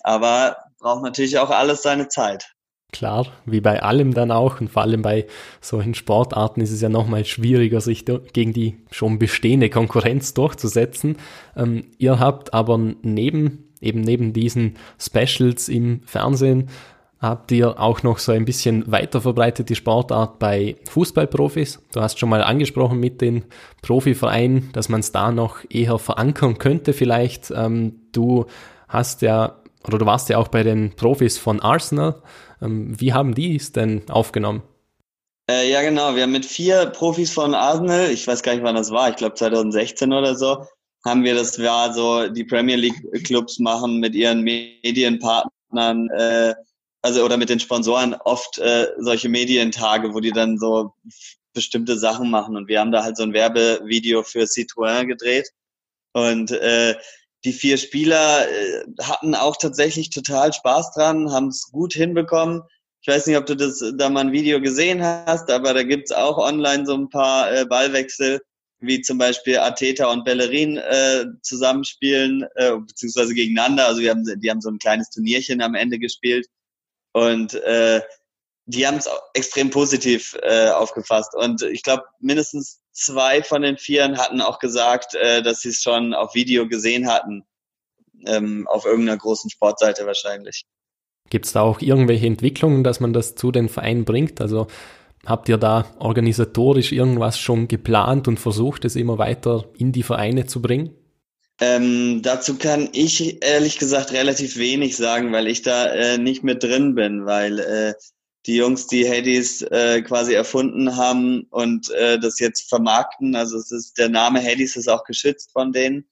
Aber braucht natürlich auch alles seine Zeit. Klar, wie bei allem dann auch und vor allem bei solchen Sportarten ist es ja nochmal schwieriger, sich gegen die schon bestehende Konkurrenz durchzusetzen. Ähm, ihr habt aber neben, eben neben diesen Specials im Fernsehen, habt ihr auch noch so ein bisschen weiter verbreitet die Sportart bei Fußballprofis. Du hast schon mal angesprochen mit den Profivereinen, dass man es da noch eher verankern könnte vielleicht. Ähm, du hast ja oder du warst ja auch bei den Profis von Arsenal. Ähm, wie haben die es denn aufgenommen? Äh, ja, genau. Wir haben mit vier Profis von Arsenal, ich weiß gar nicht, wann das war, ich glaube 2016 oder so, haben wir das war so, die Premier League Clubs machen mit ihren Medienpartnern, äh, also oder mit den Sponsoren oft äh, solche Medientage, wo die dann so bestimmte Sachen machen. Und wir haben da halt so ein Werbevideo für Citroën gedreht. Und äh, die vier Spieler äh, hatten auch tatsächlich total Spaß dran, haben es gut hinbekommen. Ich weiß nicht, ob du das da mal ein Video gesehen hast, aber da gibt's auch online so ein paar äh, Ballwechsel, wie zum Beispiel Ateta und Bellerin äh, zusammenspielen, äh, beziehungsweise gegeneinander. Also wir haben, die haben so ein kleines Turnierchen am Ende gespielt. Und äh, die haben es extrem positiv äh, aufgefasst. Und ich glaube, mindestens zwei von den Vieren hatten auch gesagt, äh, dass sie es schon auf Video gesehen hatten. Ähm, auf irgendeiner großen Sportseite wahrscheinlich. Gibt es da auch irgendwelche Entwicklungen, dass man das zu den Vereinen bringt? Also habt ihr da organisatorisch irgendwas schon geplant und versucht, es immer weiter in die Vereine zu bringen? Ähm, dazu kann ich ehrlich gesagt relativ wenig sagen, weil ich da äh, nicht mit drin bin, weil äh, die Jungs, die Hades äh, quasi erfunden haben und äh, das jetzt vermarkten. Also es ist der Name Hades ist auch geschützt von denen.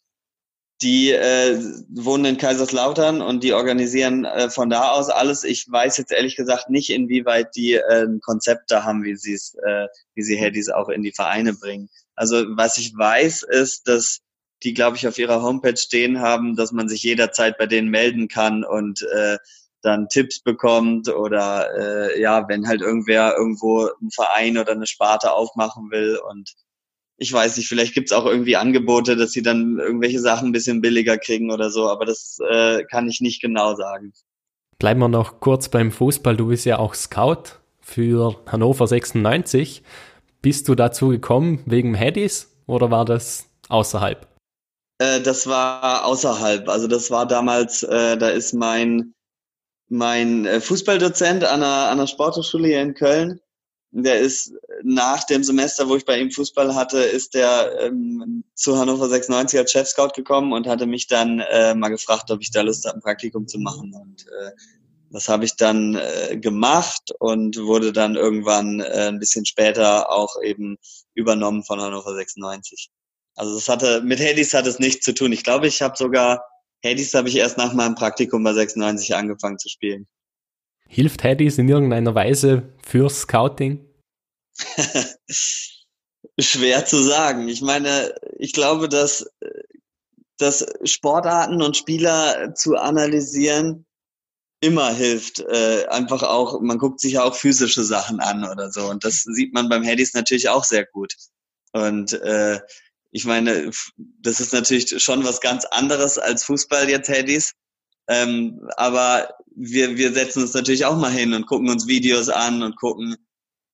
Die äh, wohnen in Kaiserslautern und die organisieren äh, von da aus alles. Ich weiß jetzt ehrlich gesagt nicht, inwieweit die äh, ein Konzept da haben, wie sie es, äh, wie sie Hades auch in die Vereine bringen. Also was ich weiß, ist, dass die, glaube ich, auf ihrer Homepage stehen haben, dass man sich jederzeit bei denen melden kann und äh, dann Tipps bekommt oder äh, ja, wenn halt irgendwer irgendwo einen Verein oder eine Sparte aufmachen will und ich weiß nicht, vielleicht gibt's auch irgendwie Angebote, dass sie dann irgendwelche Sachen ein bisschen billiger kriegen oder so, aber das äh, kann ich nicht genau sagen. Bleiben wir noch kurz beim Fußball. Du bist ja auch Scout für Hannover 96. Bist du dazu gekommen wegen Headies oder war das außerhalb? Äh, das war außerhalb. Also das war damals, äh, da ist mein mein äh, Fußballdozent an einer, an einer Sporthochschule hier in Köln, der ist nach dem Semester, wo ich bei ihm Fußball hatte, ist der ähm, zu Hannover 96 als Chef-Scout gekommen und hatte mich dann äh, mal gefragt, ob ich da Lust habe, ein Praktikum zu machen. Und äh, das habe ich dann äh, gemacht und wurde dann irgendwann äh, ein bisschen später auch eben übernommen von Hannover 96. Also das hatte mit Hades hat es nichts zu tun. Ich glaube, ich habe sogar Hades habe ich erst nach meinem Praktikum bei 96 angefangen zu spielen. Hilft Hades in irgendeiner Weise für Scouting? Schwer zu sagen. Ich meine, ich glaube, dass, dass Sportarten und Spieler zu analysieren immer hilft. Äh, einfach auch, man guckt sich ja auch physische Sachen an oder so. Und das sieht man beim Hades natürlich auch sehr gut. Und äh, ich meine, das ist natürlich schon was ganz anderes als Fußball jetzt Handys. Ähm, aber wir, wir setzen uns natürlich auch mal hin und gucken uns Videos an und gucken,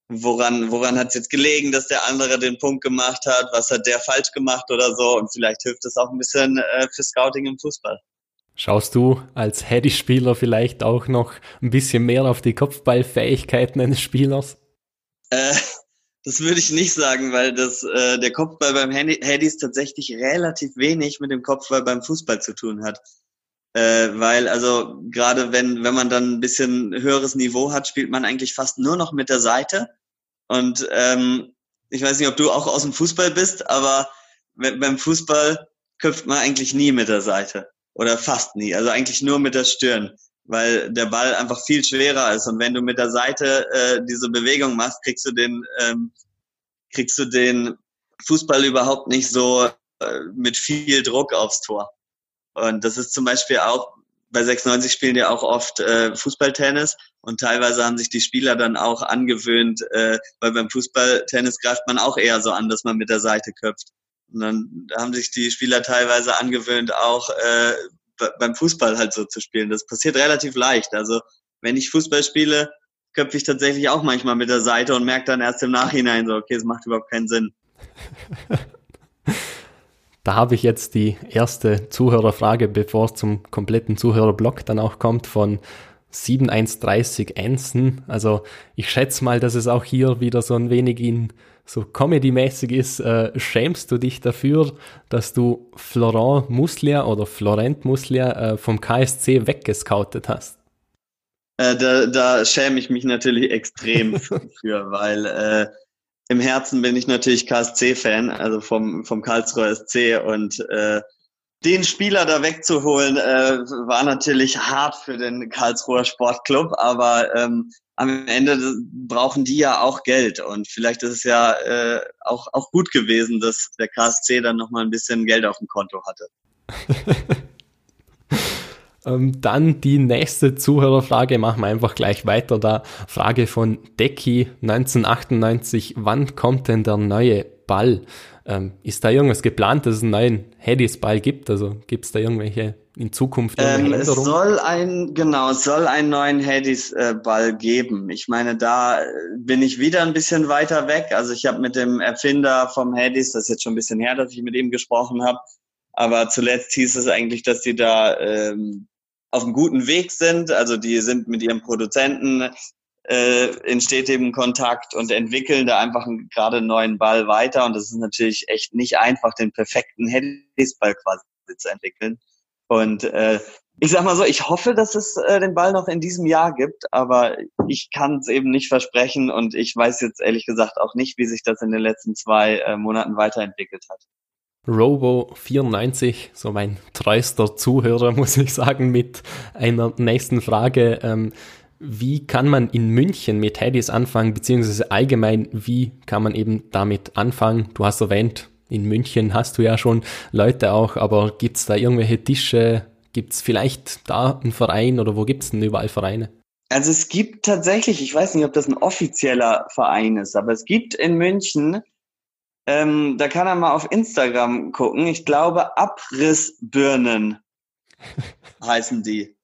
woran, woran hat es jetzt gelegen, dass der andere den Punkt gemacht hat, was hat der falsch gemacht oder so. Und vielleicht hilft es auch ein bisschen äh, für Scouting im Fußball. Schaust du als Heady-Spieler vielleicht auch noch ein bisschen mehr auf die Kopfballfähigkeiten eines Spielers? Äh, das würde ich nicht sagen, weil das, äh, der Kopfball beim Headies tatsächlich relativ wenig mit dem Kopfball beim Fußball zu tun hat. Äh, weil also gerade wenn, wenn man dann ein bisschen höheres Niveau hat, spielt man eigentlich fast nur noch mit der Seite. Und ähm, ich weiß nicht, ob du auch aus dem Fußball bist, aber beim Fußball köpft man eigentlich nie mit der Seite oder fast nie. Also eigentlich nur mit der Stirn, weil der Ball einfach viel schwerer ist. Und wenn du mit der Seite äh, diese Bewegung machst, kriegst du den, ähm, kriegst du den Fußball überhaupt nicht so äh, mit viel Druck aufs Tor. Und das ist zum Beispiel auch bei 96 spielen ja auch oft äh, Fußballtennis und teilweise haben sich die Spieler dann auch angewöhnt, äh, weil beim Fußballtennis greift man auch eher so an, dass man mit der Seite köpft. Und dann haben sich die Spieler teilweise angewöhnt, auch äh, beim Fußball halt so zu spielen. Das passiert relativ leicht. Also wenn ich Fußball spiele, köpfe ich tatsächlich auch manchmal mit der Seite und merke dann erst im Nachhinein so, okay, es macht überhaupt keinen Sinn. Da habe ich jetzt die erste Zuhörerfrage, bevor es zum kompletten Zuhörerblock dann auch kommt, von 7130 Anson. Also ich schätze mal, dass es auch hier wieder so ein wenig in so Comedy-mäßig ist. Äh, schämst du dich dafür, dass du Florent Muslia oder Florent Muslia äh, vom KSC weggescoutet hast? Äh, da, da schäme ich mich natürlich extrem für, weil äh, im Herzen bin ich natürlich KSC-Fan, also vom, vom Karlsruher SC und äh, den Spieler da wegzuholen, äh, war natürlich hart für den Karlsruher Sportclub, aber ähm, am Ende brauchen die ja auch Geld und vielleicht ist es ja äh, auch, auch gut gewesen, dass der KSC dann nochmal ein bisschen Geld auf dem Konto hatte. Ähm, dann die nächste Zuhörerfrage, machen wir einfach gleich weiter. Da Frage von Decky 1998, wann kommt denn der neue Ball? Ähm, ist da irgendwas geplant, dass es einen neuen Headies-Ball gibt? Also gibt es da irgendwelche in Zukunft ähm, Es soll ein, genau, es soll einen neuen Headies-Ball geben. Ich meine, da bin ich wieder ein bisschen weiter weg. Also ich habe mit dem Erfinder vom Headies, das ist jetzt schon ein bisschen her, dass ich mit ihm gesprochen habe, aber zuletzt hieß es eigentlich, dass die da ähm, auf einem guten Weg sind. Also die sind mit ihrem Produzenten äh, in stetigem Kontakt und entwickeln da einfach gerade einen neuen Ball weiter. Und das ist natürlich echt nicht einfach, den perfekten Handysball quasi zu entwickeln. Und äh, ich sag mal so, ich hoffe, dass es äh, den Ball noch in diesem Jahr gibt, aber ich kann es eben nicht versprechen und ich weiß jetzt ehrlich gesagt auch nicht, wie sich das in den letzten zwei äh, Monaten weiterentwickelt hat. Robo94, so mein treuster Zuhörer, muss ich sagen, mit einer nächsten Frage. Ähm, wie kann man in München mit Headies anfangen, beziehungsweise allgemein, wie kann man eben damit anfangen? Du hast erwähnt, in München hast du ja schon Leute auch, aber gibt es da irgendwelche Tische? Gibt es vielleicht da einen Verein oder wo gibt es denn überall Vereine? Also es gibt tatsächlich, ich weiß nicht, ob das ein offizieller Verein ist, aber es gibt in München ähm, da kann er mal auf Instagram gucken. Ich glaube, Abrissbirnen heißen die.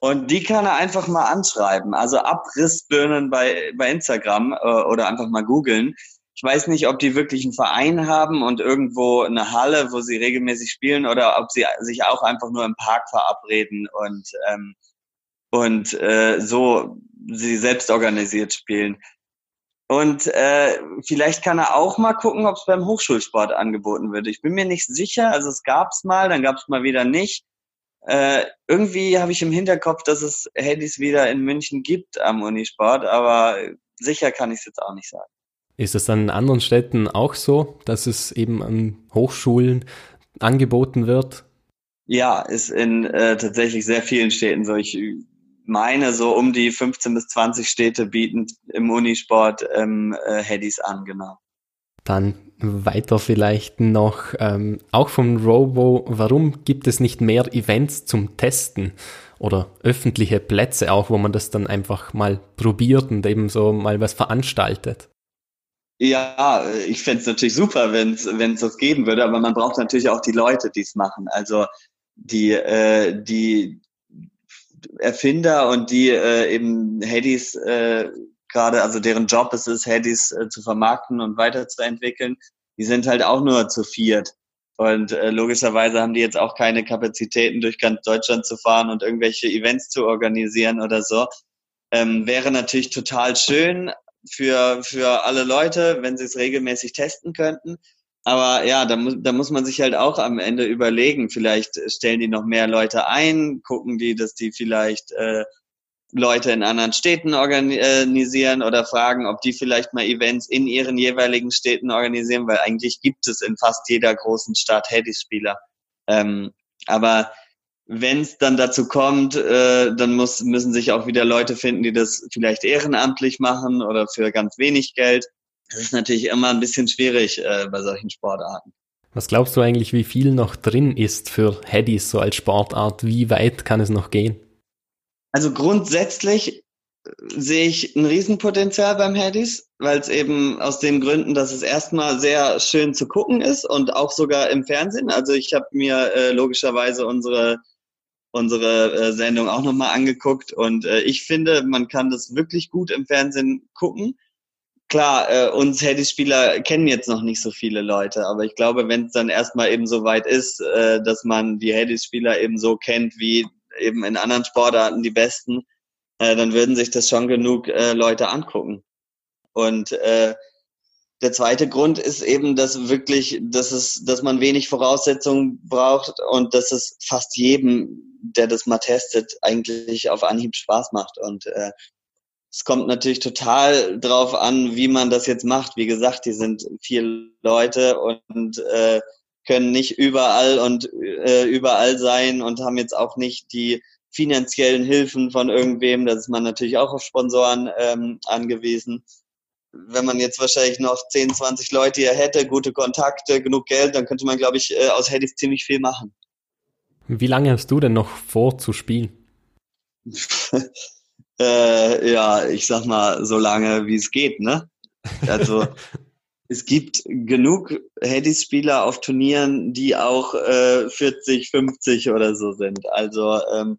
Und die kann er einfach mal anschreiben. Also Abrissbirnen bei, bei Instagram äh, oder einfach mal googeln. Ich weiß nicht, ob die wirklich einen Verein haben und irgendwo eine Halle, wo sie regelmäßig spielen, oder ob sie sich auch einfach nur im Park verabreden und, ähm, und äh, so sie selbst organisiert spielen. Und äh, vielleicht kann er auch mal gucken, ob es beim Hochschulsport angeboten wird. Ich bin mir nicht sicher. Also es gab es mal, dann gab es mal wieder nicht. Äh, irgendwie habe ich im Hinterkopf, dass es Handys wieder in München gibt am Unisport, aber sicher kann ich es jetzt auch nicht sagen. Ist es dann in anderen Städten auch so, dass es eben an Hochschulen angeboten wird? Ja, ist in äh, tatsächlich sehr vielen Städten so. Ich meine, so um die 15 bis 20 Städte bieten im Unisport ähm, äh, Headies an, genau. Dann weiter vielleicht noch, ähm, auch vom Robo, warum gibt es nicht mehr Events zum Testen oder öffentliche Plätze auch, wo man das dann einfach mal probiert und eben so mal was veranstaltet? Ja, ich fände es natürlich super, wenn es das geben würde, aber man braucht natürlich auch die Leute, die es machen. Also die, äh, die Erfinder und die äh, eben Hadys äh, gerade, also deren Job es ist, Hadys äh, zu vermarkten und weiterzuentwickeln, die sind halt auch nur zu viert. Und äh, logischerweise haben die jetzt auch keine Kapazitäten, durch ganz Deutschland zu fahren und irgendwelche Events zu organisieren oder so. Ähm, wäre natürlich total schön für, für alle Leute, wenn sie es regelmäßig testen könnten. Aber ja, da muss, da muss man sich halt auch am Ende überlegen. Vielleicht stellen die noch mehr Leute ein, gucken die, dass die vielleicht äh, Leute in anderen Städten organisieren oder fragen, ob die vielleicht mal Events in ihren jeweiligen Städten organisieren, weil eigentlich gibt es in fast jeder großen Stadt Haddy-Spieler. Ähm, aber wenn es dann dazu kommt, äh, dann muss, müssen sich auch wieder Leute finden, die das vielleicht ehrenamtlich machen oder für ganz wenig Geld. Das ist natürlich immer ein bisschen schwierig äh, bei solchen Sportarten. Was glaubst du eigentlich, wie viel noch drin ist für Haddies so als Sportart? Wie weit kann es noch gehen? Also grundsätzlich äh, sehe ich ein Riesenpotenzial beim Haddies, weil es eben aus den Gründen, dass es erstmal sehr schön zu gucken ist und auch sogar im Fernsehen. Also ich habe mir äh, logischerweise unsere unsere äh, Sendung auch nochmal angeguckt und äh, ich finde, man kann das wirklich gut im Fernsehen gucken. Klar, äh, uns Haddies-Spieler kennen jetzt noch nicht so viele Leute, aber ich glaube, wenn es dann erstmal eben so weit ist, äh, dass man die Haddies-Spieler eben so kennt wie eben in anderen Sportarten die Besten, äh, dann würden sich das schon genug äh, Leute angucken. Und äh, der zweite Grund ist eben, dass wirklich, dass es, dass man wenig Voraussetzungen braucht und dass es fast jedem, der das mal testet, eigentlich auf Anhieb Spaß macht. Und äh, es kommt natürlich total drauf an, wie man das jetzt macht. Wie gesagt, die sind vier Leute und äh, können nicht überall und äh, überall sein und haben jetzt auch nicht die finanziellen Hilfen von irgendwem. Da ist man natürlich auch auf Sponsoren ähm, angewiesen. Wenn man jetzt wahrscheinlich noch 10, 20 Leute hier hätte, gute Kontakte, genug Geld, dann könnte man, glaube ich, äh, aus Haddies ziemlich viel machen. Wie lange hast du denn noch vor zu spielen? äh, ja, ich sag mal, so lange wie es geht, ne? Also es gibt genug Haddies-Spieler auf Turnieren, die auch äh, 40, 50 oder so sind. Also ähm,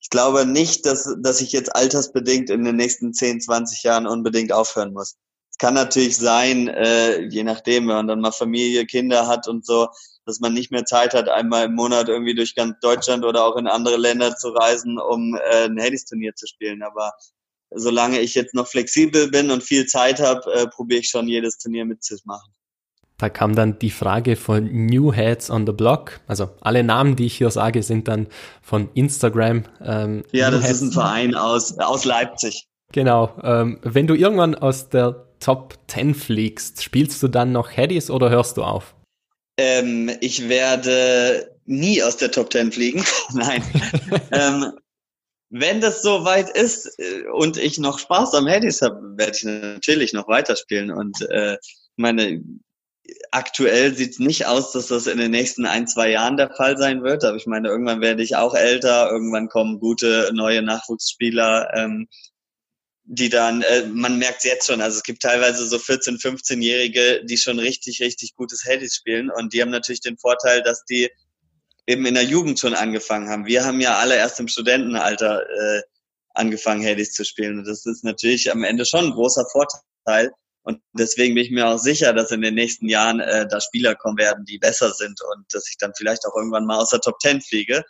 ich glaube nicht, dass, dass ich jetzt altersbedingt in den nächsten 10, 20 Jahren unbedingt aufhören muss. Kann natürlich sein, äh, je nachdem, wenn man dann mal Familie, Kinder hat und so, dass man nicht mehr Zeit hat, einmal im Monat irgendwie durch ganz Deutschland oder auch in andere Länder zu reisen, um äh, ein Haddies-Turnier zu spielen. Aber solange ich jetzt noch flexibel bin und viel Zeit habe, äh, probiere ich schon jedes Turnier mitzumachen. Da kam dann die Frage von New Heads on the Block. Also alle Namen, die ich hier sage, sind dann von Instagram. Ähm, ja, New das Heads. ist ein Verein aus, aus Leipzig. Genau. Ähm, wenn du irgendwann aus der Top 10 fliegst, spielst du dann noch Haddies oder hörst du auf? Ähm, ich werde nie aus der Top 10 fliegen. Nein. ähm, wenn das so weit ist äh, und ich noch Spaß am Handys habe, werde ich natürlich noch weiterspielen. Und äh, meine, aktuell sieht es nicht aus, dass das in den nächsten ein, zwei Jahren der Fall sein wird. Aber ich meine, irgendwann werde ich auch älter, irgendwann kommen gute neue Nachwuchsspieler, ähm, die dann, äh, man merkt es jetzt schon, also es gibt teilweise so 14-, 15-Jährige, die schon richtig, richtig gutes Handys spielen. Und die haben natürlich den Vorteil, dass die eben in der Jugend schon angefangen haben. Wir haben ja alle erst im Studentenalter äh, angefangen, Hades zu spielen. Und das ist natürlich am Ende schon ein großer Vorteil. Und deswegen bin ich mir auch sicher, dass in den nächsten Jahren äh, da Spieler kommen werden, die besser sind und dass ich dann vielleicht auch irgendwann mal aus der Top Ten fliege.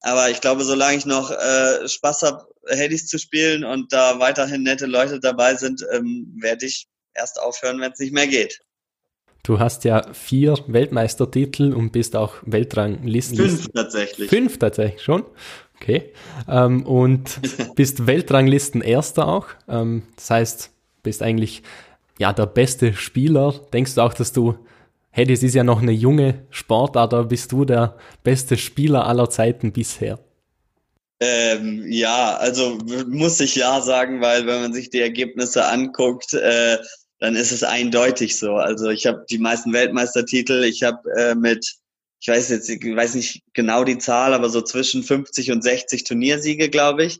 Aber ich glaube, solange ich noch äh, Spaß habe, Hades zu spielen und da weiterhin nette Leute dabei sind, ähm, werde ich erst aufhören, wenn es nicht mehr geht. Du hast ja vier Weltmeistertitel und bist auch Weltranglisten. Fünf tatsächlich. Fünf tatsächlich schon. Okay. Ähm, und bist Weltranglisten Erster auch. Ähm, das heißt, bist eigentlich ja der beste Spieler. Denkst du auch, dass du, hey, das ist ja noch eine junge Sportart, aber bist du der beste Spieler aller Zeiten bisher? Ähm, ja, also muss ich ja sagen, weil wenn man sich die Ergebnisse anguckt, äh, dann ist es eindeutig so. Also ich habe die meisten Weltmeistertitel. Ich habe äh, mit, ich weiß jetzt, ich weiß nicht genau die Zahl, aber so zwischen 50 und 60 Turniersiege, glaube ich.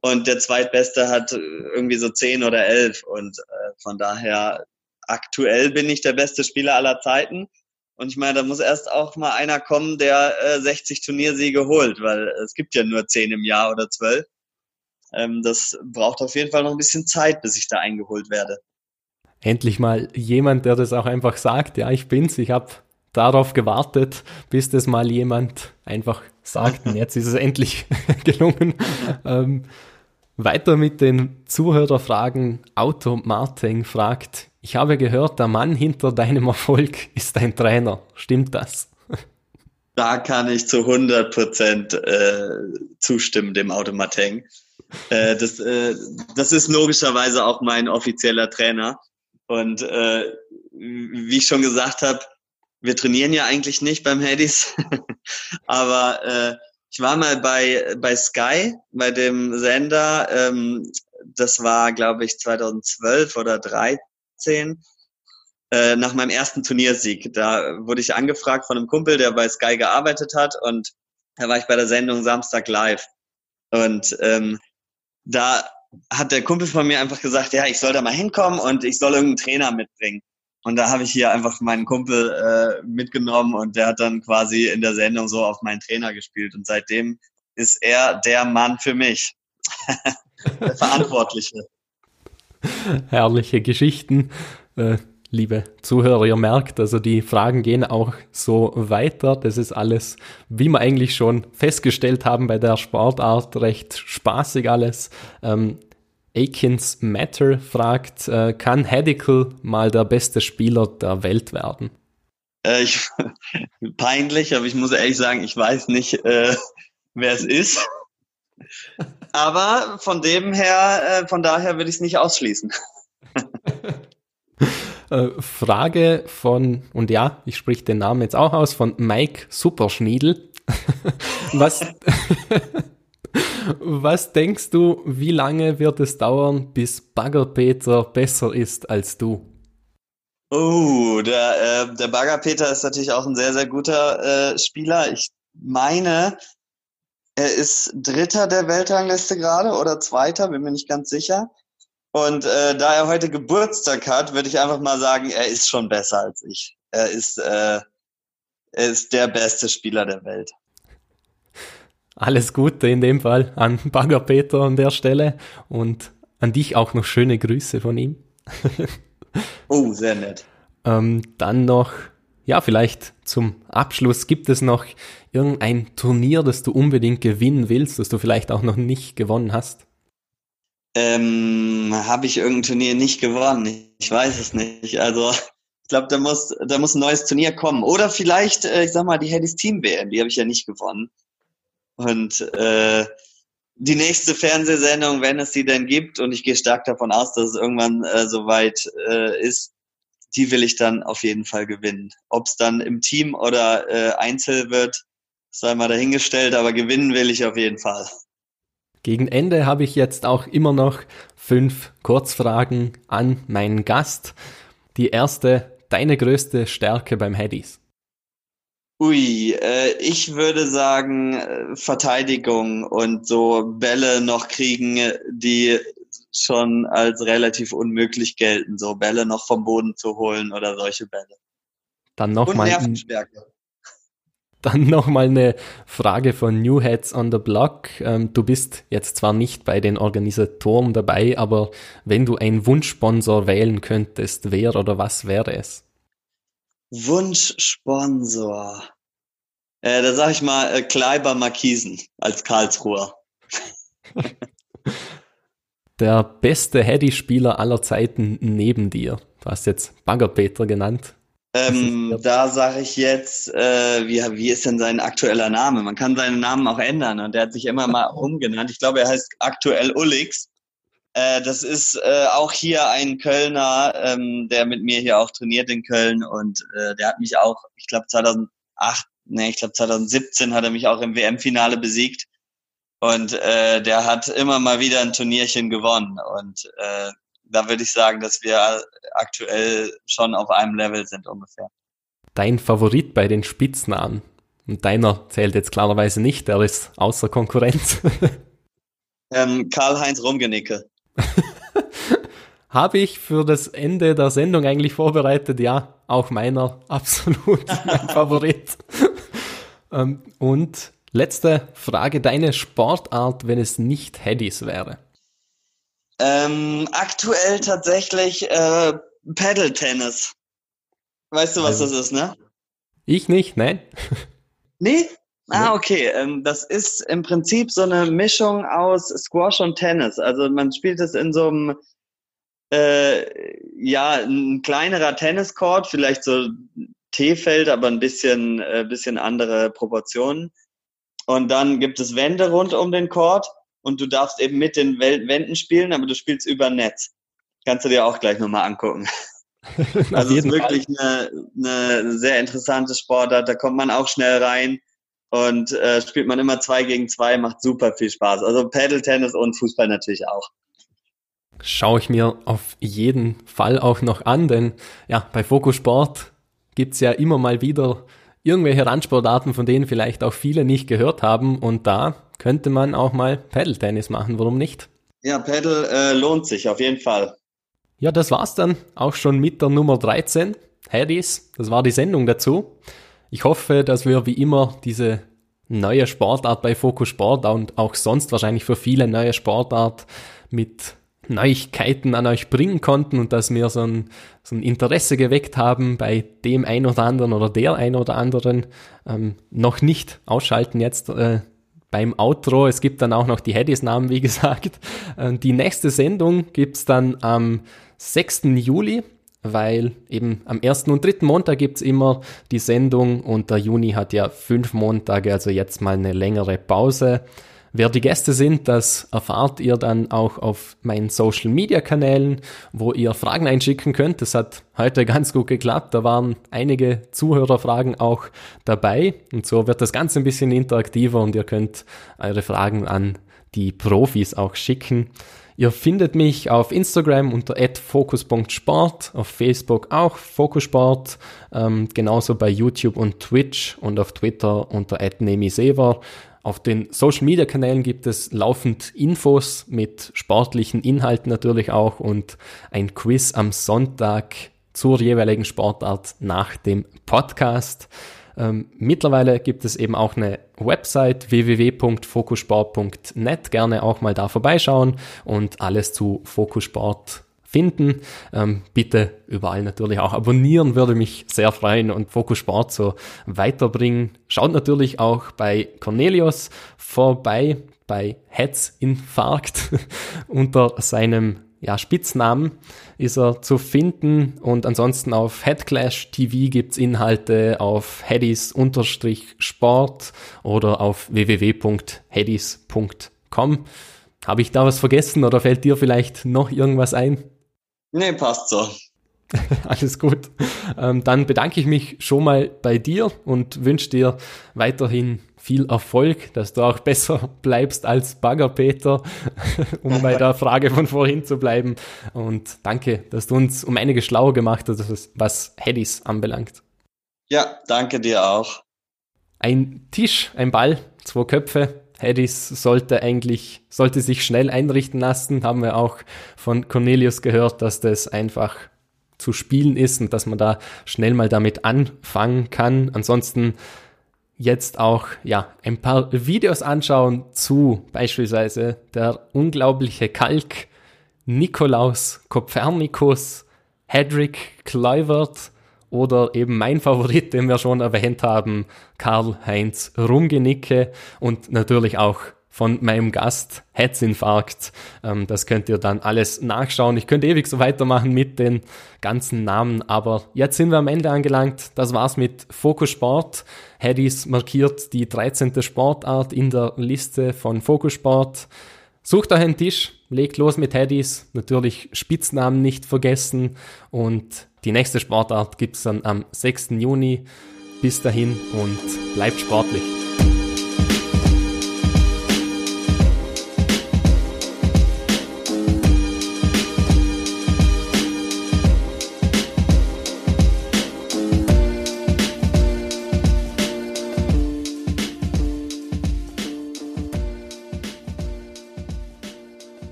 Und der zweitbeste hat irgendwie so 10 oder 11. Und äh, von daher aktuell bin ich der beste Spieler aller Zeiten. Und ich meine, da muss erst auch mal einer kommen, der äh, 60 Turniersiege holt, weil es gibt ja nur 10 im Jahr oder 12. Ähm, das braucht auf jeden Fall noch ein bisschen Zeit, bis ich da eingeholt werde. Endlich mal jemand, der das auch einfach sagt, ja, ich bin's, ich habe darauf gewartet, bis das mal jemand einfach sagt. Und jetzt ist es endlich gelungen. Ähm, weiter mit den Zuhörerfragen. Auto Martin fragt, ich habe gehört, der Mann hinter deinem Erfolg ist dein Trainer. Stimmt das? Da kann ich zu 100 Prozent äh, zustimmen, dem Automateng. Äh, das, äh, das ist logischerweise auch mein offizieller Trainer. Und äh, wie ich schon gesagt habe, wir trainieren ja eigentlich nicht beim Haddies, aber äh, ich war mal bei, bei Sky, bei dem Sender, ähm, das war, glaube ich, 2012 oder 2013, äh, nach meinem ersten Turniersieg. Da wurde ich angefragt von einem Kumpel, der bei Sky gearbeitet hat und da war ich bei der Sendung Samstag Live. Und ähm, da hat der Kumpel von mir einfach gesagt, ja, ich soll da mal hinkommen und ich soll irgendeinen Trainer mitbringen. Und da habe ich hier einfach meinen Kumpel äh, mitgenommen und der hat dann quasi in der Sendung so auf meinen Trainer gespielt. Und seitdem ist er der Mann für mich. der Verantwortliche. Herrliche Geschichten. Äh, liebe Zuhörer, ihr merkt, also die Fragen gehen auch so weiter. Das ist alles, wie wir eigentlich schon festgestellt haben bei der Sportart, recht spaßig alles. Ähm, Akins Matter fragt, äh, kann Hedicle mal der beste Spieler der Welt werden? Äh, ich, peinlich, aber ich muss ehrlich sagen, ich weiß nicht, äh, wer es ist. Aber von dem her, äh, von daher würde ich es nicht ausschließen. Äh, Frage von, und ja, ich sprich den Namen jetzt auch aus, von Mike Superschniedel. Was, was denkst du, wie lange wird es dauern, bis Baggerpeter besser ist als du? Oh, der, äh, der Baggerpeter ist natürlich auch ein sehr, sehr guter äh, Spieler. Ich meine, er ist Dritter der Weltrangliste gerade oder Zweiter, bin mir nicht ganz sicher. Und äh, da er heute Geburtstag hat, würde ich einfach mal sagen, er ist schon besser als ich. Er ist, äh, er ist der beste Spieler der Welt. Alles Gute in dem Fall an Bagger Peter an der Stelle und an dich auch noch schöne Grüße von ihm. oh, sehr nett. Ähm, dann noch, ja, vielleicht zum Abschluss, gibt es noch irgendein Turnier, das du unbedingt gewinnen willst, das du vielleicht auch noch nicht gewonnen hast? Ähm, Habe ich irgendein Turnier nicht gewonnen? Ich weiß es nicht. Also ich glaube, da muss, da muss ein neues Turnier kommen. Oder vielleicht, äh, ich sag mal, die Headies Team WM, die habe ich ja nicht gewonnen. Und äh, die nächste Fernsehsendung, wenn es sie denn gibt, und ich gehe stark davon aus, dass es irgendwann äh, soweit äh, ist, die will ich dann auf jeden Fall gewinnen. Ob es dann im Team oder äh, einzeln wird, sei mal dahingestellt, aber gewinnen will ich auf jeden Fall. Gegen Ende habe ich jetzt auch immer noch fünf Kurzfragen an meinen Gast. Die erste, deine größte Stärke beim Headies? Ui, äh, ich würde sagen äh, Verteidigung und so Bälle noch kriegen, die schon als relativ unmöglich gelten, so Bälle noch vom Boden zu holen oder solche Bälle. Dann nochmal. Dann nochmal eine Frage von New Heads on the Block. Ähm, du bist jetzt zwar nicht bei den Organisatoren dabei, aber wenn du einen Wunschsponsor wählen könntest, wer oder was wäre es? Wunschsponsor. Äh, da sag ich mal äh, Kleiber Markisen als Karlsruher. Der beste Heady-Spieler aller Zeiten neben dir. Du hast jetzt Baggerpeter genannt. Ähm, da sage ich jetzt, äh, wie, wie ist denn sein aktueller Name? Man kann seinen Namen auch ändern und der hat sich immer mal umgenannt. Ich glaube, er heißt aktuell Ullix. Äh, das ist äh, auch hier ein Kölner, ähm, der mit mir hier auch trainiert in Köln und äh, der hat mich auch, ich glaube 2008, nee, ich glaube 2017 hat er mich auch im WM-Finale besiegt und äh, der hat immer mal wieder ein Turnierchen gewonnen und äh, da würde ich sagen, dass wir aktuell schon auf einem Level sind ungefähr. Dein Favorit bei den Spitznamen? Und deiner zählt jetzt klarerweise nicht, der ist außer Konkurrenz. ähm, Karl-Heinz Rumgenicke. habe ich für das Ende der Sendung eigentlich vorbereitet. Ja, auch meiner absolut mein Favorit. Ähm, und letzte Frage, deine Sportart, wenn es nicht Headies wäre? Ähm, aktuell tatsächlich äh, Paddle Tennis. Weißt du, was also, das ist, ne? Ich nicht, nein. Nee? Ah, okay. Ähm, das ist im Prinzip so eine Mischung aus Squash und Tennis. Also man spielt es in so einem, äh, ja, ein kleinerer Tenniscourt, vielleicht so T-Feld, aber ein bisschen, äh, bisschen andere Proportionen. Und dann gibt es Wände rund um den Court und du darfst eben mit den Wänden spielen, aber du spielst über Netz. Kannst du dir auch gleich nochmal angucken. also es ist wirklich eine, eine sehr interessante Sportart, da kommt man auch schnell rein und äh, spielt man immer zwei gegen zwei, macht super viel Spaß. Also Paddle-Tennis und Fußball natürlich auch. Schaue ich mir auf jeden Fall auch noch an, denn ja, bei Fokus Sport gibt's ja immer mal wieder irgendwelche Randsportarten, von denen vielleicht auch viele nicht gehört haben und da könnte man auch mal Paddle-Tennis machen, warum nicht? Ja, Paddle äh, lohnt sich auf jeden Fall. Ja, das war's dann auch schon mit der Nummer 13. Haddies, das war die Sendung dazu. Ich hoffe, dass wir wie immer diese neue Sportart bei Focus Sport und auch sonst wahrscheinlich für viele neue Sportart mit Neuigkeiten an euch bringen konnten und dass wir so ein, so ein Interesse geweckt haben bei dem ein oder anderen oder der ein oder anderen. Ähm, noch nicht ausschalten jetzt äh, beim Outro. Es gibt dann auch noch die Headies-Namen, wie gesagt. Äh, die nächste Sendung gibt's dann am 6. Juli weil eben am ersten und dritten Montag gibt's immer die Sendung und der Juni hat ja fünf Montage, also jetzt mal eine längere Pause. Wer die Gäste sind, das erfahrt ihr dann auch auf meinen Social Media Kanälen, wo ihr Fragen einschicken könnt. Das hat heute ganz gut geklappt. Da waren einige Zuhörerfragen auch dabei und so wird das Ganze ein bisschen interaktiver und ihr könnt eure Fragen an die Profis auch schicken. Ihr findet mich auf Instagram unter @focus.sport, auf Facebook auch Fokussport, ähm, genauso bei YouTube und Twitch und auf Twitter unter @nemisever. Auf den Social Media Kanälen gibt es laufend Infos mit sportlichen Inhalten natürlich auch und ein Quiz am Sonntag zur jeweiligen Sportart nach dem Podcast. Ähm, mittlerweile gibt es eben auch eine Website www.fokussport.net. Gerne auch mal da vorbeischauen und alles zu Fokussport finden. Ähm, bitte überall natürlich auch abonnieren, würde mich sehr freuen und Fokus Sport so weiterbringen. Schaut natürlich auch bei Cornelius vorbei, bei Herzinfarkt unter seinem ja, Spitznamen ist er zu finden und ansonsten auf Headclash TV gibt's Inhalte auf headies-sport oder auf www.headies.com. Habe ich da was vergessen oder fällt dir vielleicht noch irgendwas ein? Nee, passt so. Alles gut. Ähm, dann bedanke ich mich schon mal bei dir und wünsche dir weiterhin viel Erfolg, dass du auch besser bleibst als Bagger Peter, um bei der Frage von vorhin zu bleiben. Und danke, dass du uns um einige schlauer gemacht hast, was Headies anbelangt. Ja, danke dir auch. Ein Tisch, ein Ball, zwei Köpfe. Headies sollte eigentlich, sollte sich schnell einrichten lassen. Haben wir auch von Cornelius gehört, dass das einfach zu spielen ist und dass man da schnell mal damit anfangen kann. Ansonsten jetzt auch ja ein paar Videos anschauen zu beispielsweise der unglaubliche Kalk Nikolaus Kopernikus, Hedrick Kluivert oder eben mein Favorit, den wir schon erwähnt haben, Karl-Heinz Rumgenicke und natürlich auch von meinem Gast Herzinfarkt. Ähm, das könnt ihr dann alles nachschauen. Ich könnte ewig so weitermachen mit den ganzen Namen, aber jetzt sind wir am Ende angelangt. Das war's mit Focus Sport. Haddies markiert die 13. Sportart in der Liste von Focus Sport. Sucht euch einen Tisch, legt los mit Haddies, natürlich Spitznamen nicht vergessen und die nächste Sportart gibt's dann am 6. Juni. Bis dahin und bleibt sportlich.